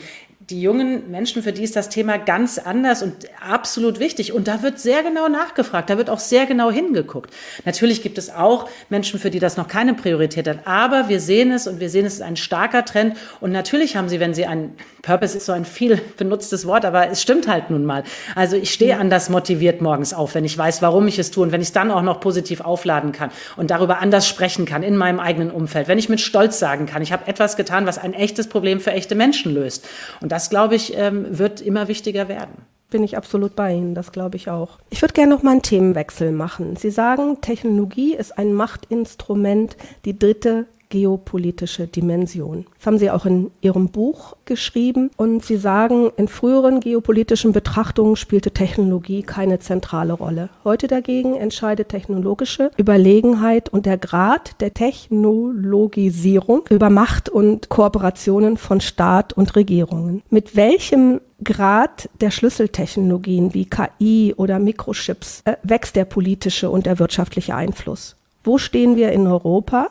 die jungen Menschen, für die ist das Thema ganz anders und absolut wichtig. Und da wird sehr genau nachgefragt, da wird auch sehr genau hingeguckt. Natürlich gibt es auch Menschen, für die das noch keine Priorität hat. Aber wir sehen es und wir sehen, es ist ein starker Trend. Und natürlich haben sie, wenn sie ein Purpose ist so ein viel benutztes Wort, aber es stimmt halt nun mal. Also ich stehe anders motiviert morgens auf, wenn ich weiß, warum ich es tue und wenn ich es dann auch noch positiv aufladen kann und darüber anders sprechen kann in meinem eigenen Umfeld. Wenn ich mit Stolz sagen kann, ich habe etwas getan, was ein echtes Problem für echte Menschen löst. Und das glaube ich, ähm, wird immer wichtiger werden. Bin ich absolut bei Ihnen, das glaube ich auch. Ich würde gerne noch mal einen Themenwechsel machen. Sie sagen, Technologie ist ein Machtinstrument, die dritte geopolitische Dimension. Das haben Sie auch in Ihrem Buch geschrieben und Sie sagen, in früheren geopolitischen Betrachtungen spielte Technologie keine zentrale Rolle. Heute dagegen entscheidet technologische Überlegenheit und der Grad der Technologisierung über Macht und Kooperationen von Staat und Regierungen. Mit welchem Grad der Schlüsseltechnologien wie KI oder Mikrochips äh, wächst der politische und der wirtschaftliche Einfluss? Wo stehen wir in Europa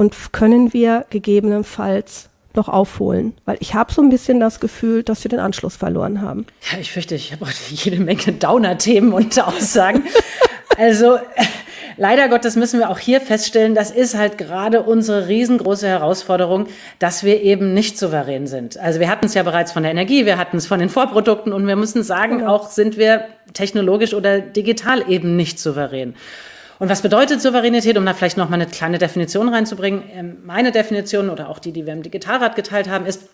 und können wir gegebenenfalls noch aufholen? Weil ich habe so ein bisschen das Gefühl, dass wir den Anschluss verloren haben. Ja, ich fürchte, ich habe heute jede Menge Downer-Themen und Aussagen. also leider Gottes müssen wir auch hier feststellen, das ist halt gerade unsere riesengroße Herausforderung, dass wir eben nicht souverän sind. Also wir hatten es ja bereits von der Energie, wir hatten es von den Vorprodukten und wir müssen sagen, genau. auch sind wir technologisch oder digital eben nicht souverän. Und was bedeutet Souveränität, um da vielleicht noch mal eine kleine Definition reinzubringen? Ähm, meine Definition oder auch die, die wir im Digitalrat geteilt haben, ist,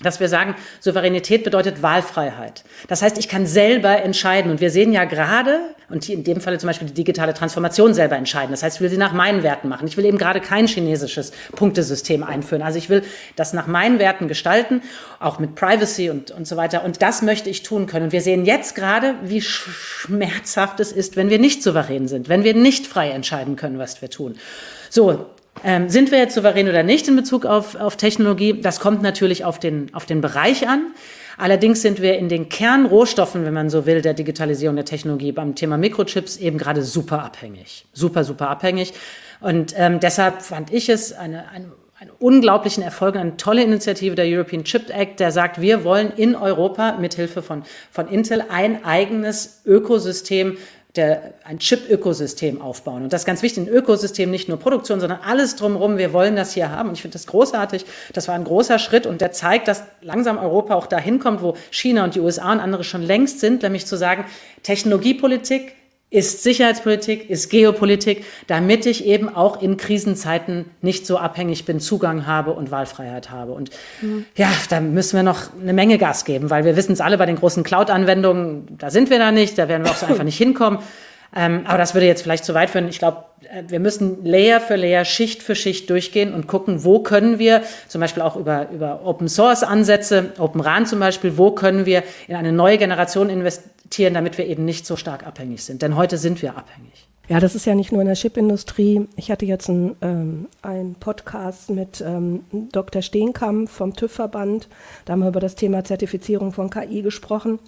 dass wir sagen, Souveränität bedeutet Wahlfreiheit. Das heißt, ich kann selber entscheiden. Und wir sehen ja gerade, und in dem Falle zum Beispiel die digitale Transformation selber entscheiden. Das heißt, ich will sie nach meinen Werten machen. Ich will eben gerade kein chinesisches Punktesystem einführen. Also ich will das nach meinen Werten gestalten, auch mit Privacy und, und so weiter. Und das möchte ich tun können. Und wir sehen jetzt gerade, wie schmerzhaft es ist, wenn wir nicht souverän sind, wenn wir nicht frei entscheiden können, was wir tun. So, ähm, sind wir jetzt souverän oder nicht in Bezug auf, auf Technologie? Das kommt natürlich auf den, auf den Bereich an. Allerdings sind wir in den Kernrohstoffen, wenn man so will, der Digitalisierung der Technologie beim Thema Mikrochips eben gerade super abhängig. Super, super abhängig. Und ähm, deshalb fand ich es eine, eine einen unglaublichen Erfolg, eine tolle Initiative der European Chip Act, der sagt, wir wollen in Europa mithilfe von, von Intel ein eigenes Ökosystem der, ein Chip-Ökosystem aufbauen. Und das ist ganz wichtig, ein Ökosystem, nicht nur Produktion, sondern alles drumherum. Wir wollen das hier haben. Und ich finde das großartig. Das war ein großer Schritt und der zeigt, dass langsam Europa auch dahin kommt, wo China und die USA und andere schon längst sind, nämlich zu sagen, Technologiepolitik ist Sicherheitspolitik, ist Geopolitik, damit ich eben auch in Krisenzeiten nicht so abhängig bin, Zugang habe und Wahlfreiheit habe. Und mhm. ja, da müssen wir noch eine Menge Gas geben, weil wir wissen es alle bei den großen Cloud-Anwendungen, da sind wir da nicht, da werden wir auch so einfach nicht hinkommen. Ähm, aber das würde jetzt vielleicht zu weit führen. Ich glaube, äh, wir müssen Layer für Layer, Schicht für Schicht durchgehen und gucken, wo können wir, zum Beispiel auch über, über Open Source Ansätze, Open RAN zum Beispiel, wo können wir in eine neue Generation investieren, damit wir eben nicht so stark abhängig sind. Denn heute sind wir abhängig. Ja, das ist ja nicht nur in der Chipindustrie. Ich hatte jetzt einen, ähm, Podcast mit ähm, Dr. Steenkamp vom TÜV-Verband. Da haben wir über das Thema Zertifizierung von KI gesprochen.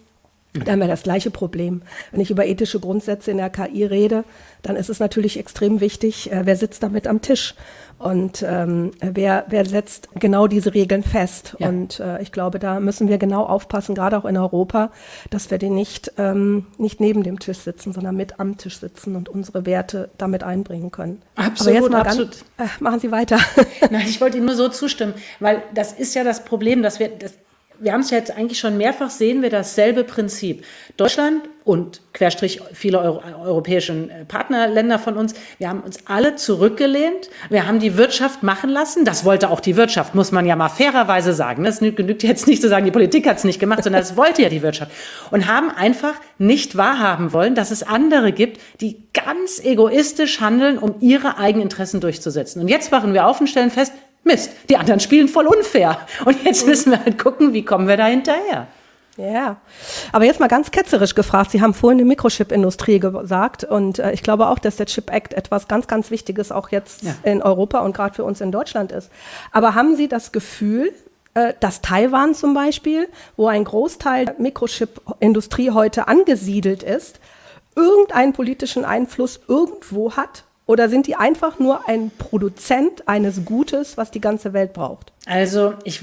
Da haben wir das gleiche Problem. Wenn ich über ethische Grundsätze in der KI rede, dann ist es natürlich extrem wichtig, äh, wer sitzt damit am Tisch und ähm, wer, wer setzt genau diese Regeln fest. Ja. Und äh, ich glaube, da müssen wir genau aufpassen, gerade auch in Europa, dass wir die nicht, ähm, nicht neben dem Tisch sitzen, sondern mit am Tisch sitzen und unsere Werte damit einbringen können. Absolut, Aber jetzt mal absolut. Ganz, äh, machen Sie weiter. Nein, ich wollte Ihnen nur so zustimmen, weil das ist ja das Problem, dass wir, das, wir haben es ja jetzt eigentlich schon mehrfach sehen wir dasselbe Prinzip. Deutschland und Querstrich viele Euro, europäischen äh, Partnerländer von uns, wir haben uns alle zurückgelehnt. Wir haben die Wirtschaft machen lassen. Das wollte auch die Wirtschaft, muss man ja mal fairerweise sagen. Das genügt jetzt nicht zu sagen, die Politik hat es nicht gemacht, sondern das wollte ja die Wirtschaft. Und haben einfach nicht wahrhaben wollen, dass es andere gibt, die ganz egoistisch handeln, um ihre eigenen Interessen durchzusetzen. Und jetzt wachen wir auf und stellen fest, Mist, die anderen spielen voll unfair. Und jetzt müssen wir halt gucken, wie kommen wir da hinterher. Ja, aber jetzt mal ganz ketzerisch gefragt. Sie haben vorhin die Mikrochip-Industrie gesagt und äh, ich glaube auch, dass der Chip Act etwas ganz, ganz Wichtiges auch jetzt ja. in Europa und gerade für uns in Deutschland ist. Aber haben Sie das Gefühl, äh, dass Taiwan zum Beispiel, wo ein Großteil der Mikrochip-Industrie heute angesiedelt ist, irgendeinen politischen Einfluss irgendwo hat oder sind die einfach nur ein Produzent eines Gutes, was die ganze Welt braucht? Also ich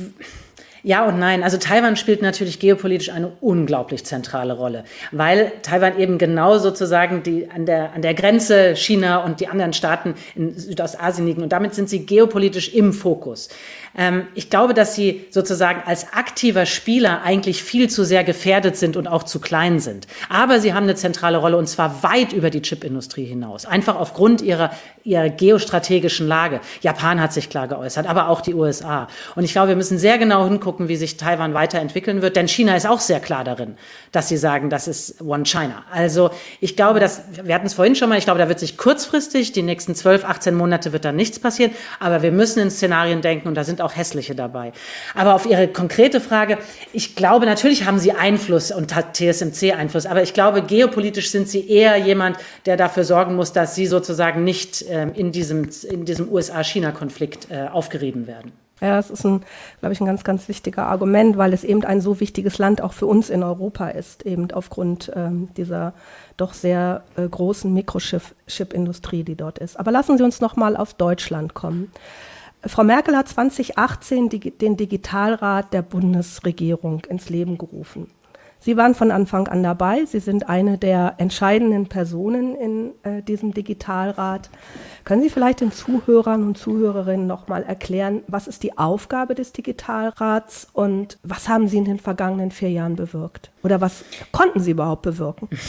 ja und nein. Also Taiwan spielt natürlich geopolitisch eine unglaublich zentrale Rolle, weil Taiwan eben genau sozusagen die, an, der, an der Grenze China und die anderen Staaten in Südostasien liegen. Und damit sind sie geopolitisch im Fokus. Ähm, ich glaube, dass sie sozusagen als aktiver Spieler eigentlich viel zu sehr gefährdet sind und auch zu klein sind. Aber sie haben eine zentrale Rolle und zwar weit über die Chipindustrie hinaus. Einfach aufgrund ihrer, ihrer geostrategischen Lage. Japan hat sich klar geäußert, aber auch die USA. Und ich glaube, wir müssen sehr genau hingucken, gucken, wie sich Taiwan weiterentwickeln wird. Denn China ist auch sehr klar darin, dass sie sagen, das ist One China. Also ich glaube, dass, wir hatten es vorhin schon mal, ich glaube, da wird sich kurzfristig, die nächsten 12, 18 Monate wird da nichts passieren. Aber wir müssen in Szenarien denken und da sind auch hässliche dabei. Aber auf Ihre konkrete Frage, ich glaube, natürlich haben sie Einfluss und hat TSMC Einfluss. Aber ich glaube, geopolitisch sind sie eher jemand, der dafür sorgen muss, dass sie sozusagen nicht ähm, in diesem, in diesem USA-China-Konflikt äh, aufgerieben werden. Ja, das ist ein, glaube ich, ein ganz, ganz wichtiger Argument, weil es eben ein so wichtiges Land auch für uns in Europa ist, eben aufgrund ähm, dieser doch sehr äh, großen Mikrochip-Industrie, die dort ist. Aber lassen Sie uns noch mal auf Deutschland kommen. Frau Merkel hat 2018 die, den Digitalrat der Bundesregierung ins Leben gerufen. Sie waren von Anfang an dabei. Sie sind eine der entscheidenden Personen in äh, diesem Digitalrat. Können Sie vielleicht den Zuhörern und Zuhörerinnen noch mal erklären, was ist die Aufgabe des Digitalrats und was haben Sie in den vergangenen vier Jahren bewirkt? Oder was konnten Sie überhaupt bewirken?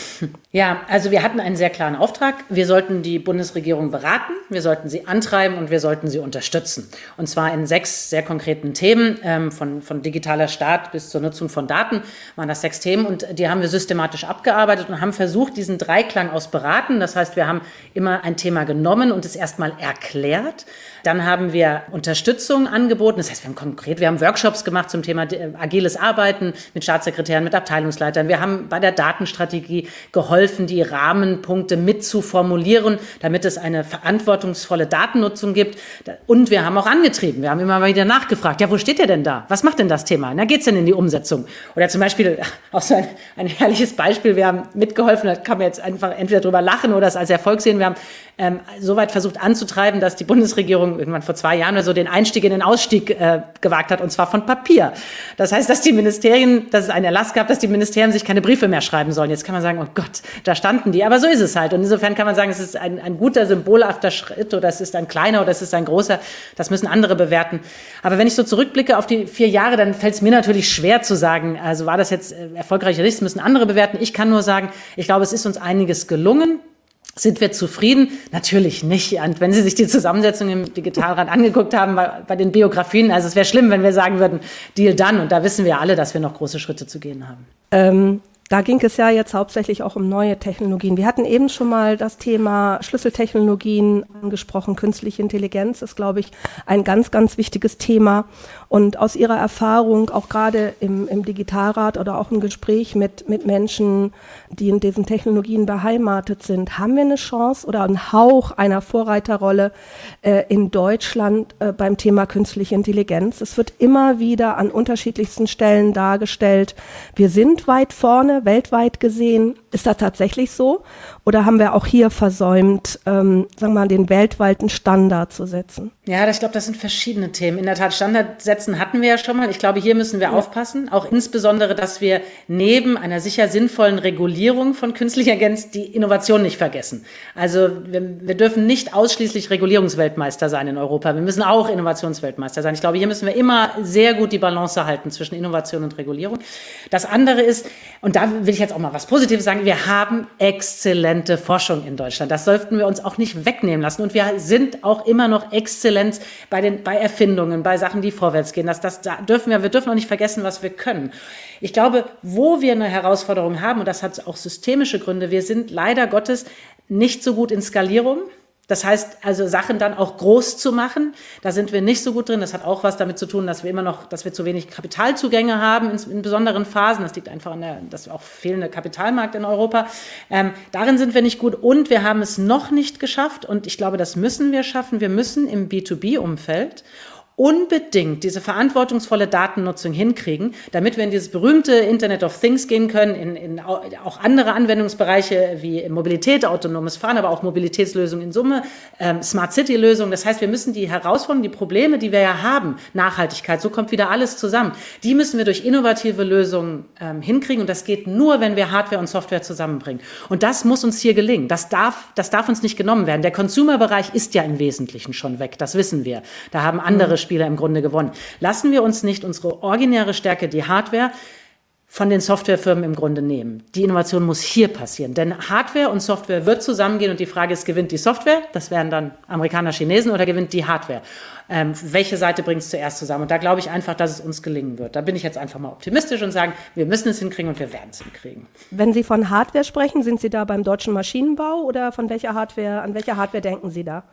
Ja, also wir hatten einen sehr klaren Auftrag. Wir sollten die Bundesregierung beraten, wir sollten sie antreiben und wir sollten sie unterstützen. Und zwar in sechs sehr konkreten Themen, ähm, von, von digitaler Staat bis zur Nutzung von Daten, waren das sechs Themen und die haben wir systematisch abgearbeitet und haben versucht, diesen Dreiklang aus beraten. Das heißt, wir haben immer ein Thema genommen und es erstmal erklärt. Dann haben wir Unterstützung angeboten. Das heißt, wir haben konkret, wir haben Workshops gemacht zum Thema äh, agiles Arbeiten mit Staatssekretären, mit Abteilungsleitern. Wir haben bei der Datenstrategie geholfen, die Rahmenpunkte mit zu formulieren, damit es eine verantwortungsvolle Datennutzung gibt. Und wir haben auch angetrieben. Wir haben immer wieder nachgefragt. Ja, wo steht ihr denn da? Was macht denn das Thema? Na, geht's denn in die Umsetzung? Oder zum Beispiel, auch so ein, ein herrliches Beispiel. Wir haben mitgeholfen, da kann man jetzt einfach entweder drüber lachen oder es als Erfolg sehen. Wir haben ähm, soweit versucht anzutreiben, dass die Bundesregierung irgendwann vor zwei Jahren oder so den Einstieg in den Ausstieg äh, gewagt hat, und zwar von Papier. Das heißt, dass die Ministerien, dass es einen Erlass gab, dass die Ministerien sich keine Briefe mehr schreiben sollen. Jetzt kann man sagen, oh Gott, da standen die. Aber so ist es halt. Und insofern kann man sagen, es ist ein, ein guter symbolhafter Schritt oder es ist ein kleiner oder es ist ein großer. Das müssen andere bewerten. Aber wenn ich so zurückblicke auf die vier Jahre, dann fällt es mir natürlich schwer zu sagen, also war das jetzt äh, erfolgreich oder nicht, das müssen andere bewerten. Ich kann nur sagen, ich glaube, es ist uns einiges gelungen. Sind wir zufrieden? Natürlich nicht. Und wenn Sie sich die Zusammensetzung im Digitalrat angeguckt haben, bei, bei den Biografien, also es wäre schlimm, wenn wir sagen würden, Deal done. Und da wissen wir alle, dass wir noch große Schritte zu gehen haben. Ähm, da ging es ja jetzt hauptsächlich auch um neue Technologien. Wir hatten eben schon mal das Thema Schlüsseltechnologien angesprochen. Künstliche Intelligenz ist, glaube ich, ein ganz, ganz wichtiges Thema. Und aus Ihrer Erfahrung, auch gerade im, im Digitalrat oder auch im Gespräch mit, mit Menschen, die in diesen Technologien beheimatet sind, haben wir eine Chance oder einen Hauch einer Vorreiterrolle äh, in Deutschland äh, beim Thema künstliche Intelligenz? Es wird immer wieder an unterschiedlichsten Stellen dargestellt. Wir sind weit vorne weltweit gesehen? Ist das tatsächlich so? Oder haben wir auch hier versäumt, ähm, sagen wir mal, den weltweiten Standard zu setzen? Ja, ich glaube, das sind verschiedene Themen. In der Tat, Standard setzen hatten wir ja schon mal. Ich glaube, hier müssen wir ja. aufpassen. Auch insbesondere, dass wir neben einer sicher sinnvollen Regulierung von künstlicher Intelligenz die Innovation nicht vergessen. Also wir, wir dürfen nicht ausschließlich Regulierungsweltmeister sein in Europa. Wir müssen auch Innovationsweltmeister sein. Ich glaube, hier müssen wir immer sehr gut die Balance halten zwischen Innovation und Regulierung. Das andere ist, und da will ich jetzt auch mal was Positives sagen, wir haben exzellente Forschung in Deutschland. Das sollten wir uns auch nicht wegnehmen lassen. Und wir sind auch immer noch Exzellenz bei den, bei Erfindungen, bei Sachen, die vorwärts gehen. Das, das, da dürfen wir, wir dürfen auch nicht vergessen, was wir können. Ich glaube, wo wir eine Herausforderung haben, und das hat auch systemische Gründe, wir sind leider Gottes nicht so gut in Skalierung. Das heißt also Sachen dann auch groß zu machen, da sind wir nicht so gut drin. Das hat auch was damit zu tun, dass wir immer noch, dass wir zu wenig Kapitalzugänge haben in, in besonderen Phasen. Das liegt einfach an der, das auch fehlende Kapitalmarkt in Europa. Ähm, darin sind wir nicht gut und wir haben es noch nicht geschafft und ich glaube, das müssen wir schaffen. Wir müssen im B2B-Umfeld unbedingt diese verantwortungsvolle Datennutzung hinkriegen, damit wir in dieses berühmte Internet of Things gehen können, in, in auch andere Anwendungsbereiche wie Mobilität, autonomes Fahren, aber auch Mobilitätslösungen in Summe, ähm, Smart City Lösungen. Das heißt, wir müssen die Herausforderungen, die Probleme, die wir ja haben, Nachhaltigkeit, so kommt wieder alles zusammen, die müssen wir durch innovative Lösungen ähm, hinkriegen und das geht nur, wenn wir Hardware und Software zusammenbringen. Und das muss uns hier gelingen. Das darf, das darf uns nicht genommen werden. Der Consumer-Bereich ist ja im Wesentlichen schon weg. Das wissen wir. Da haben andere Spieler im Grunde gewonnen. Lassen wir uns nicht unsere originäre Stärke, die Hardware, von den Softwarefirmen im Grunde nehmen. Die Innovation muss hier passieren. Denn Hardware und Software wird zusammengehen und die Frage ist, gewinnt die Software? Das wären dann Amerikaner, Chinesen oder gewinnt die Hardware? Ähm, welche Seite bringt es zuerst zusammen? Und da glaube ich einfach, dass es uns gelingen wird. Da bin ich jetzt einfach mal optimistisch und sagen, wir müssen es hinkriegen und wir werden es hinkriegen. Wenn Sie von Hardware sprechen, sind Sie da beim deutschen Maschinenbau oder von welcher Hardware, an welche Hardware denken Sie da?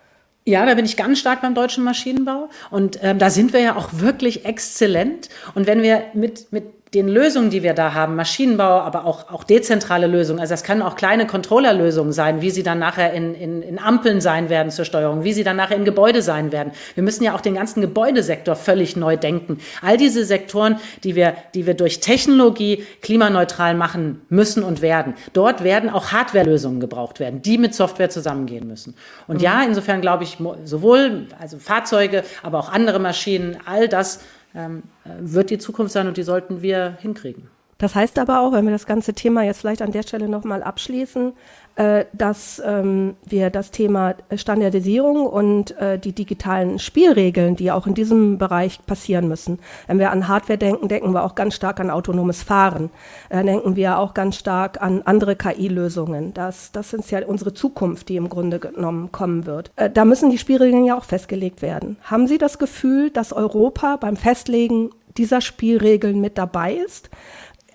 Ja, da bin ich ganz stark beim deutschen Maschinenbau und ähm, da sind wir ja auch wirklich exzellent. Und wenn wir mit, mit den Lösungen, die wir da haben, Maschinenbau, aber auch, auch dezentrale Lösungen, also das können auch kleine Controllerlösungen sein, wie sie dann nachher in, in, in Ampeln sein werden zur Steuerung, wie sie dann nachher in Gebäude sein werden. Wir müssen ja auch den ganzen Gebäudesektor völlig neu denken. All diese Sektoren, die wir, die wir durch Technologie klimaneutral machen müssen und werden, dort werden auch Hardwarelösungen gebraucht werden, die mit Software zusammengehen müssen. Und mhm. ja, insofern glaube ich, sowohl also Fahrzeuge, aber auch andere Maschinen, all das ähm, äh, wird die Zukunft sein und die sollten wir hinkriegen. Das heißt aber auch, wenn wir das ganze Thema jetzt vielleicht an der Stelle nochmal abschließen, äh, dass ähm, wir das Thema Standardisierung und äh, die digitalen Spielregeln, die auch in diesem Bereich passieren müssen. Wenn wir an Hardware denken, denken wir auch ganz stark an autonomes Fahren. Äh, denken wir auch ganz stark an andere KI-Lösungen. Das, das ist ja unsere Zukunft, die im Grunde genommen kommen wird. Da müssen die Spielregeln ja auch festgelegt werden. Haben Sie das Gefühl, dass Europa beim Festlegen dieser Spielregeln mit dabei ist?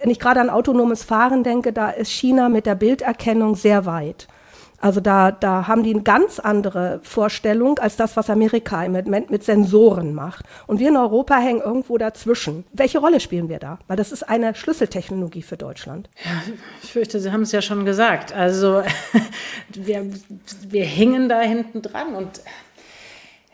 Wenn ich gerade an autonomes Fahren denke, da ist China mit der Bilderkennung sehr weit. Also da, da haben die eine ganz andere Vorstellung als das, was Amerika im Moment mit Sensoren macht. Und wir in Europa hängen irgendwo dazwischen. Welche Rolle spielen wir da? Weil das ist eine Schlüsseltechnologie für Deutschland. Ja, ich fürchte, Sie haben es ja schon gesagt. Also wir, wir hängen da hinten dran und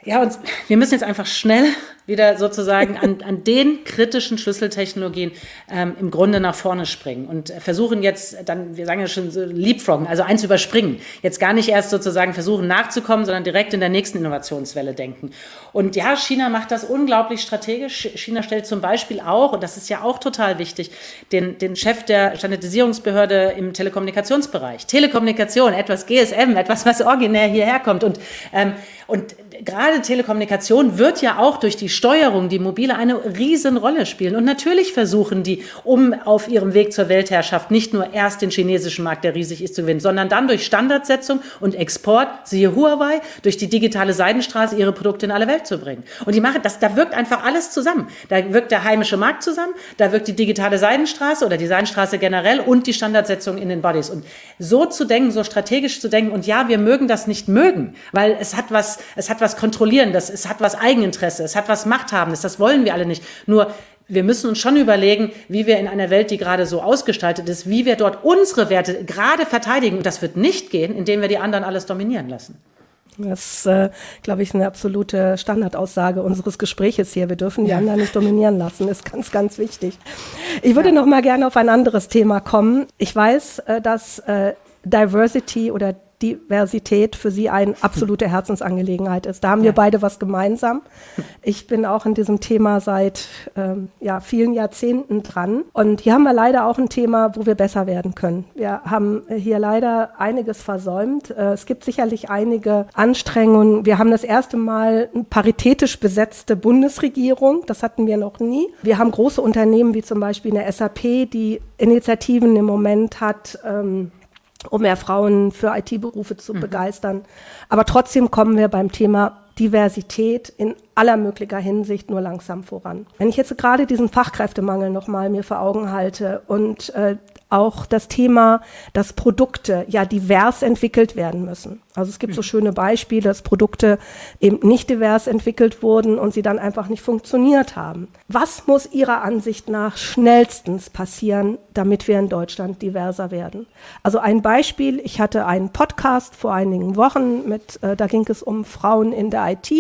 ja, und wir müssen jetzt einfach schnell wieder sozusagen an, an den kritischen Schlüsseltechnologien ähm, im Grunde nach vorne springen und versuchen jetzt dann, wir sagen ja schon so leapfroggen, also eins überspringen. Jetzt gar nicht erst sozusagen versuchen nachzukommen, sondern direkt in der nächsten Innovationswelle denken. Und ja, China macht das unglaublich strategisch. China stellt zum Beispiel auch, und das ist ja auch total wichtig, den, den Chef der Standardisierungsbehörde im Telekommunikationsbereich. Telekommunikation, etwas GSM, etwas, was originär hierher kommt. Und, ähm, und gerade Telekommunikation wird ja auch durch die Steuerung, die mobile, eine Riesenrolle spielen. Und natürlich versuchen die, um auf ihrem Weg zur Weltherrschaft nicht nur erst den chinesischen Markt, der riesig ist, zu gewinnen, sondern dann durch Standardsetzung und Export, siehe Huawei, durch die digitale Seidenstraße ihre Produkte in alle Welt zu bringen. Und die machen das, da wirkt einfach alles zusammen. Da wirkt der heimische Markt zusammen, da wirkt die digitale Seidenstraße oder die Seidenstraße generell und die Standardsetzung in den Bodies. Und so zu denken, so strategisch zu denken, und ja, wir mögen das nicht mögen, weil es hat was, es hat was Kontrollierendes, es hat was Eigeninteresse, es hat was Machthabendes, das wollen wir alle nicht. Nur wir müssen uns schon überlegen, wie wir in einer Welt, die gerade so ausgestaltet ist, wie wir dort unsere Werte gerade verteidigen. Und das wird nicht gehen, indem wir die anderen alles dominieren lassen. Das, äh, glaube ich, eine absolute Standardaussage unseres Gespräches hier. Wir dürfen die ja. anderen nicht dominieren lassen, ist ganz, ganz wichtig. Ich würde ja. noch mal gerne auf ein anderes Thema kommen. Ich weiß, äh, dass äh, Diversity oder Diversität für Sie eine absolute Herzensangelegenheit ist. Da haben wir beide was gemeinsam. Ich bin auch in diesem Thema seit ähm, ja, vielen Jahrzehnten dran. Und hier haben wir leider auch ein Thema, wo wir besser werden können. Wir haben hier leider einiges versäumt. Äh, es gibt sicherlich einige Anstrengungen. Wir haben das erste Mal eine paritätisch besetzte Bundesregierung. Das hatten wir noch nie. Wir haben große Unternehmen wie zum Beispiel eine SAP, die Initiativen im Moment hat. Ähm, um mehr Frauen für IT-Berufe zu mhm. begeistern. Aber trotzdem kommen wir beim Thema Diversität in aller möglicher Hinsicht nur langsam voran. Wenn ich jetzt gerade diesen Fachkräftemangel nochmal mir vor Augen halte und äh, auch das Thema, dass Produkte ja divers entwickelt werden müssen. Also es gibt so schöne Beispiele, dass Produkte eben nicht divers entwickelt wurden und sie dann einfach nicht funktioniert haben. Was muss Ihrer Ansicht nach schnellstens passieren, damit wir in Deutschland diverser werden? Also ein Beispiel, ich hatte einen Podcast vor einigen Wochen mit, äh, da ging es um Frauen in der IT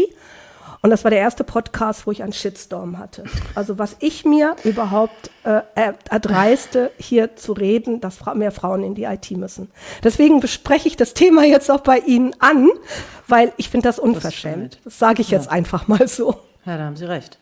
und das war der erste Podcast, wo ich einen Shitstorm hatte. Also was ich mir überhaupt äh, erdreiste, hier zu reden, dass mehr Frauen in die IT müssen. Deswegen bespreche ich das Thema jetzt auch bei Ihnen an, weil ich finde das unverschämt. Das, das sage ich ja. jetzt einfach mal so. Ja, da haben Sie recht.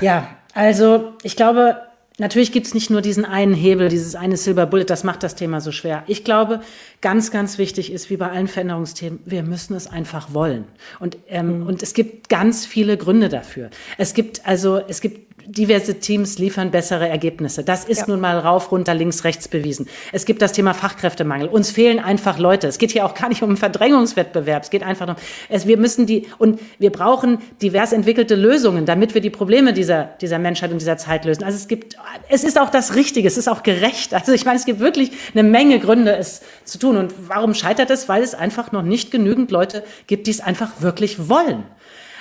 Ja, also ich glaube, Natürlich gibt es nicht nur diesen einen Hebel, dieses eine Silver Bullet, das macht das Thema so schwer. Ich glaube, ganz, ganz wichtig ist, wie bei allen Veränderungsthemen, wir müssen es einfach wollen. Und, ähm, mhm. und es gibt ganz viele Gründe dafür. Es gibt also, es gibt diverse Teams liefern bessere Ergebnisse. Das ist ja. nun mal rauf, runter, links, rechts bewiesen. Es gibt das Thema Fachkräftemangel. Uns fehlen einfach Leute. Es geht hier auch gar nicht um einen Verdrängungswettbewerb. Es geht einfach um, es, wir müssen die, und wir brauchen divers entwickelte Lösungen, damit wir die Probleme dieser, dieser Menschheit und dieser Zeit lösen. Also es gibt, es ist auch das Richtige, es ist auch gerecht. Also ich meine, es gibt wirklich eine Menge Gründe, es zu tun. Und warum scheitert es? Weil es einfach noch nicht genügend Leute gibt, die es einfach wirklich wollen.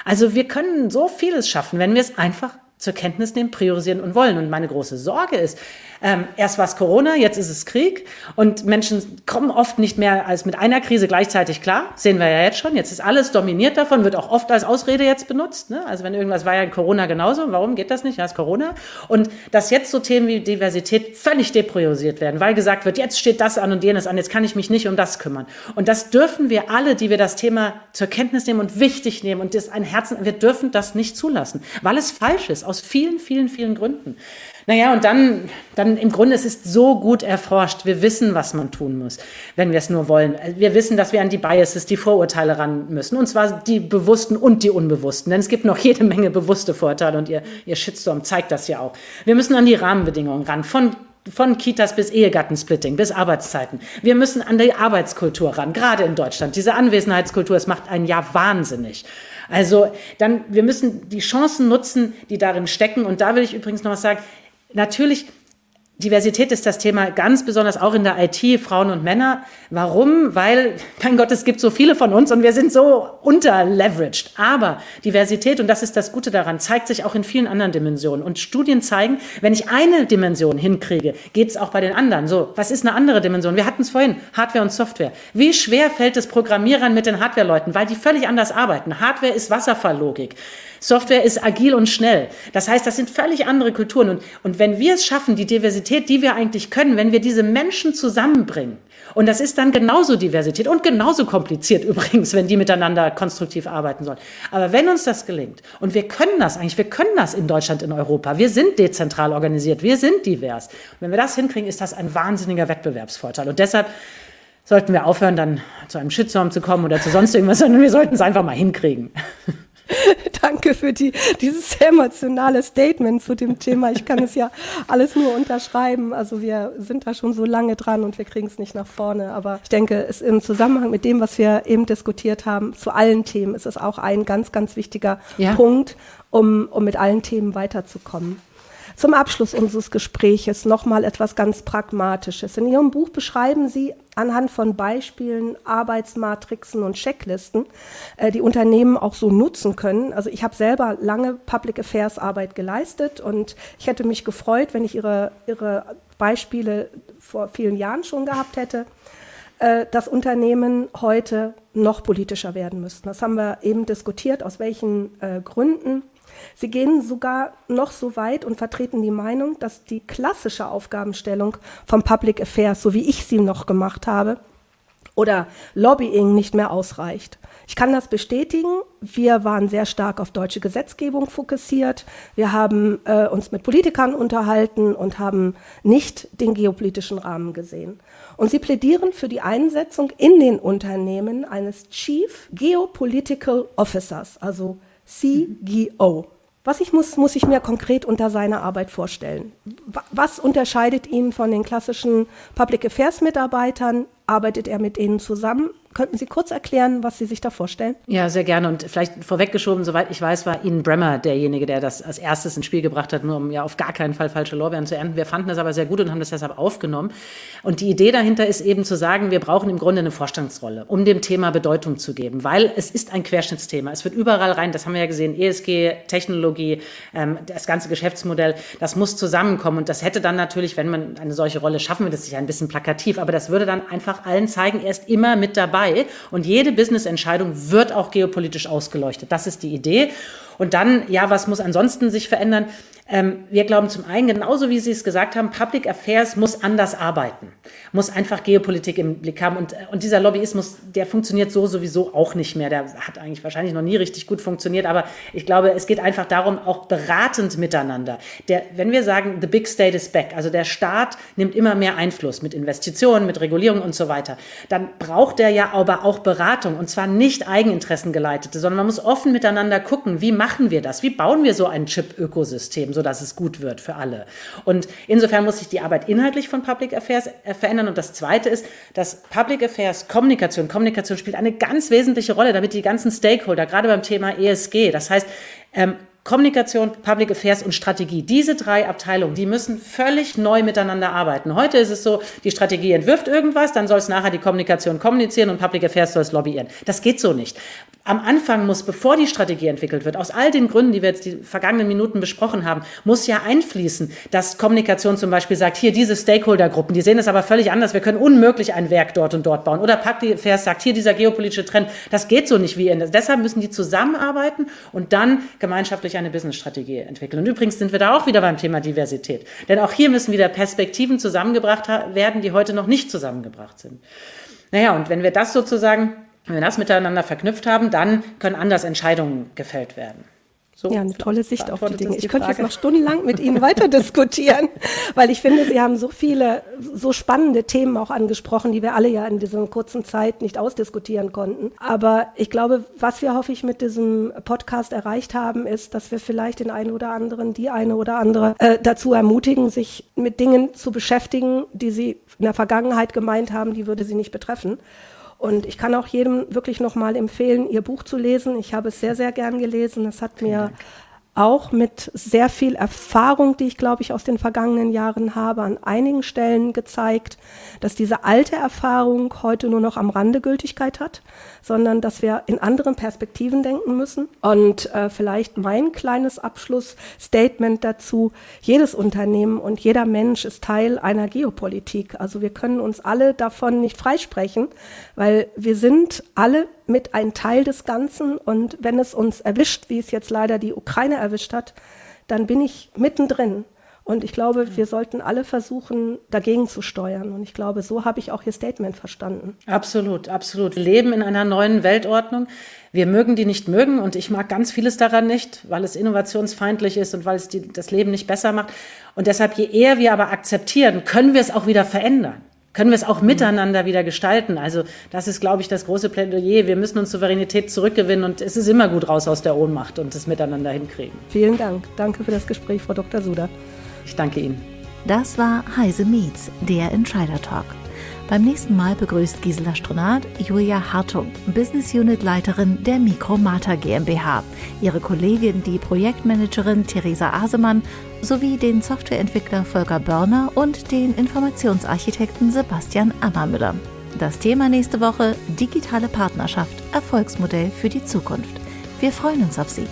Also wir können so vieles schaffen, wenn wir es einfach zur Kenntnis nehmen, priorisieren und wollen. Und meine große Sorge ist, ähm, erst war es Corona, jetzt ist es Krieg und Menschen kommen oft nicht mehr als mit einer Krise gleichzeitig klar. Sehen wir ja jetzt schon. Jetzt ist alles dominiert davon, wird auch oft als Ausrede jetzt benutzt. Ne? Also wenn irgendwas war ja in Corona genauso, warum geht das nicht? Ja, ist Corona. Und dass jetzt so Themen wie Diversität völlig depriorisiert werden, weil gesagt wird, jetzt steht das an und jenes an, jetzt kann ich mich nicht um das kümmern. Und das dürfen wir alle, die wir das Thema zur Kenntnis nehmen und wichtig nehmen und das ein Herzen, wir dürfen das nicht zulassen, weil es falsch ist, aus vielen, vielen, vielen Gründen. Naja, und dann, dann im Grunde, es ist so gut erforscht. Wir wissen, was man tun muss, wenn wir es nur wollen. Wir wissen, dass wir an die Biases, die Vorurteile ran müssen. Und zwar die bewussten und die unbewussten. Denn es gibt noch jede Menge bewusste Vorurteile und ihr, ihr Shitstorm zeigt das ja auch. Wir müssen an die Rahmenbedingungen ran. Von von Kitas bis Ehegattensplitting, bis Arbeitszeiten. Wir müssen an die Arbeitskultur ran, gerade in Deutschland. Diese Anwesenheitskultur, es macht ein Jahr wahnsinnig. Also dann, wir müssen die Chancen nutzen, die darin stecken. Und da will ich übrigens noch was sagen natürlich Diversität ist das Thema ganz besonders auch in der IT, Frauen und Männer. Warum? Weil, mein Gott, es gibt so viele von uns und wir sind so unterleveraged. Aber Diversität, und das ist das Gute daran, zeigt sich auch in vielen anderen Dimensionen. Und Studien zeigen, wenn ich eine Dimension hinkriege, geht es auch bei den anderen. So, was ist eine andere Dimension? Wir hatten es vorhin, Hardware und Software. Wie schwer fällt es Programmierern mit den Hardware-Leuten? Weil die völlig anders arbeiten. Hardware ist Wasserfalllogik. Software ist agil und schnell. Das heißt, das sind völlig andere Kulturen. Und, und wenn wir es schaffen, die Diversität, die wir eigentlich können, wenn wir diese Menschen zusammenbringen, und das ist dann genauso Diversität und genauso kompliziert übrigens, wenn die miteinander konstruktiv arbeiten sollen. Aber wenn uns das gelingt, und wir können das eigentlich, wir können das in Deutschland, in Europa, wir sind dezentral organisiert, wir sind divers. Und wenn wir das hinkriegen, ist das ein wahnsinniger Wettbewerbsvorteil. Und deshalb sollten wir aufhören, dann zu einem Shitstorm zu kommen oder zu sonst irgendwas, sondern wir sollten es einfach mal hinkriegen. Danke für die, dieses sehr emotionale Statement zu dem Thema. Ich kann es ja alles nur unterschreiben. Also wir sind da schon so lange dran und wir kriegen es nicht nach vorne. Aber ich denke, es im Zusammenhang mit dem, was wir eben diskutiert haben, zu allen Themen ist es auch ein ganz, ganz wichtiger ja. Punkt, um, um mit allen Themen weiterzukommen. Zum Abschluss unseres Gespräches nochmal etwas ganz Pragmatisches. In Ihrem Buch beschreiben Sie anhand von Beispielen, Arbeitsmatrixen und Checklisten, äh, die Unternehmen auch so nutzen können. Also ich habe selber lange Public Affairs Arbeit geleistet und ich hätte mich gefreut, wenn ich Ihre, Ihre Beispiele vor vielen Jahren schon gehabt hätte äh, dass Unternehmen heute noch politischer werden müssten. Das haben wir eben diskutiert, aus welchen äh, Gründen. Sie gehen sogar noch so weit und vertreten die Meinung, dass die klassische Aufgabenstellung vom Public Affairs, so wie ich sie noch gemacht habe, oder Lobbying nicht mehr ausreicht. Ich kann das bestätigen. Wir waren sehr stark auf deutsche Gesetzgebung fokussiert. Wir haben äh, uns mit Politikern unterhalten und haben nicht den geopolitischen Rahmen gesehen. Und sie plädieren für die Einsetzung in den Unternehmen eines Chief Geopolitical Officers, also CGO. Was ich muss, muss ich mir konkret unter seiner Arbeit vorstellen. Was unterscheidet ihn von den klassischen Public Affairs Mitarbeitern? Arbeitet er mit ihnen zusammen? Könnten Sie kurz erklären, was Sie sich da vorstellen? Ja, sehr gerne. Und vielleicht vorweggeschoben, soweit ich weiß, war Ian Bremmer derjenige, der das als erstes ins Spiel gebracht hat, nur um ja auf gar keinen Fall falsche Lorbeeren zu ernten. Wir fanden das aber sehr gut und haben das deshalb aufgenommen. Und die Idee dahinter ist eben zu sagen, wir brauchen im Grunde eine Vorstandsrolle, um dem Thema Bedeutung zu geben, weil es ist ein Querschnittsthema. Es wird überall rein, das haben wir ja gesehen, ESG, Technologie, ähm, das ganze Geschäftsmodell, das muss zusammenkommen. Und das hätte dann natürlich, wenn man eine solche Rolle schaffen würde, das ist ja ein bisschen plakativ, aber das würde dann einfach allen zeigen, er ist immer mit dabei dabei und jede Business-Entscheidung wird auch geopolitisch ausgeleuchtet. Das ist die Idee. Und dann, ja, was muss ansonsten sich verändern? Ähm, wir glauben zum einen, genauso wie Sie es gesagt haben, Public Affairs muss anders arbeiten, muss einfach Geopolitik im Blick haben. Und, und dieser Lobbyismus, der funktioniert so sowieso auch nicht mehr. Der hat eigentlich wahrscheinlich noch nie richtig gut funktioniert. Aber ich glaube, es geht einfach darum, auch beratend miteinander. Der, wenn wir sagen, the big state is back, also der Staat nimmt immer mehr Einfluss mit Investitionen, mit Regulierung und so weiter, dann braucht er ja aber auch Beratung. Und zwar nicht Eigeninteressen sondern man muss offen miteinander gucken, wie macht machen wir das? Wie bauen wir so ein Chip-Ökosystem, sodass es gut wird für alle? Und insofern muss sich die Arbeit inhaltlich von Public Affairs äh, verändern. Und das Zweite ist, dass Public Affairs Kommunikation, Kommunikation spielt eine ganz wesentliche Rolle, damit die ganzen Stakeholder, gerade beim Thema ESG, das heißt, ähm, Kommunikation, Public Affairs und Strategie. Diese drei Abteilungen, die müssen völlig neu miteinander arbeiten. Heute ist es so, die Strategie entwirft irgendwas, dann soll es nachher die Kommunikation kommunizieren und Public Affairs soll es lobbyieren. Das geht so nicht. Am Anfang muss, bevor die Strategie entwickelt wird, aus all den Gründen, die wir jetzt die vergangenen Minuten besprochen haben, muss ja einfließen, dass Kommunikation zum Beispiel sagt, hier diese Stakeholdergruppen, die sehen es aber völlig anders, wir können unmöglich ein Werk dort und dort bauen. Oder Public Affairs sagt, hier dieser geopolitische Trend, das geht so nicht wie in. Deshalb müssen die zusammenarbeiten und dann gemeinschaftlich wirklich eine Businessstrategie entwickeln. Und übrigens sind wir da auch wieder beim Thema Diversität. Denn auch hier müssen wieder Perspektiven zusammengebracht werden, die heute noch nicht zusammengebracht sind. Naja, und wenn wir das sozusagen, wenn wir das miteinander verknüpft haben, dann können anders Entscheidungen gefällt werden. So, ja, eine tolle Sicht auf die Dinge. Ich könnte jetzt noch stundenlang mit Ihnen weiter diskutieren, weil ich finde, Sie haben so viele, so spannende Themen auch angesprochen, die wir alle ja in dieser kurzen Zeit nicht ausdiskutieren konnten. Aber ich glaube, was wir, hoffe ich, mit diesem Podcast erreicht haben, ist, dass wir vielleicht den einen oder anderen, die eine oder andere äh, dazu ermutigen, sich mit Dingen zu beschäftigen, die sie in der Vergangenheit gemeint haben, die würde sie nicht betreffen. Und ich kann auch jedem wirklich nochmal empfehlen, ihr Buch zu lesen. Ich habe es sehr, sehr gern gelesen. Es hat mir auch mit sehr viel Erfahrung, die ich glaube ich aus den vergangenen Jahren habe, an einigen Stellen gezeigt, dass diese alte Erfahrung heute nur noch am Rande Gültigkeit hat, sondern dass wir in anderen Perspektiven denken müssen. Und äh, vielleicht mein kleines Abschlussstatement dazu, jedes Unternehmen und jeder Mensch ist Teil einer Geopolitik. Also wir können uns alle davon nicht freisprechen, weil wir sind alle mit ein Teil des Ganzen und wenn es uns erwischt, wie es jetzt leider die Ukraine erwischt hat, dann bin ich mittendrin. Und ich glaube, wir sollten alle versuchen, dagegen zu steuern. Und ich glaube, so habe ich auch Ihr Statement verstanden. Absolut, absolut. Wir leben in einer neuen Weltordnung. Wir mögen die nicht mögen und ich mag ganz vieles daran nicht, weil es innovationsfeindlich ist und weil es die, das Leben nicht besser macht. Und deshalb, je eher wir aber akzeptieren, können wir es auch wieder verändern können wir es auch miteinander wieder gestalten. Also das ist, glaube ich, das große Plädoyer. Wir müssen uns Souveränität zurückgewinnen und es ist immer gut raus aus der Ohnmacht und das miteinander hinkriegen. Vielen Dank. Danke für das Gespräch, Frau Dr. Suda. Ich danke Ihnen. Das war Heise Meets, der Entscheider Talk. Beim nächsten Mal begrüßt Gisela Stronat Julia Hartung, Business Unit Leiterin der Mikromata GmbH, ihre Kollegin, die Projektmanagerin Theresa Asemann sowie den Softwareentwickler Volker Börner und den Informationsarchitekten Sebastian Ammermüller. Das Thema nächste Woche digitale Partnerschaft, Erfolgsmodell für die Zukunft. Wir freuen uns auf Sie.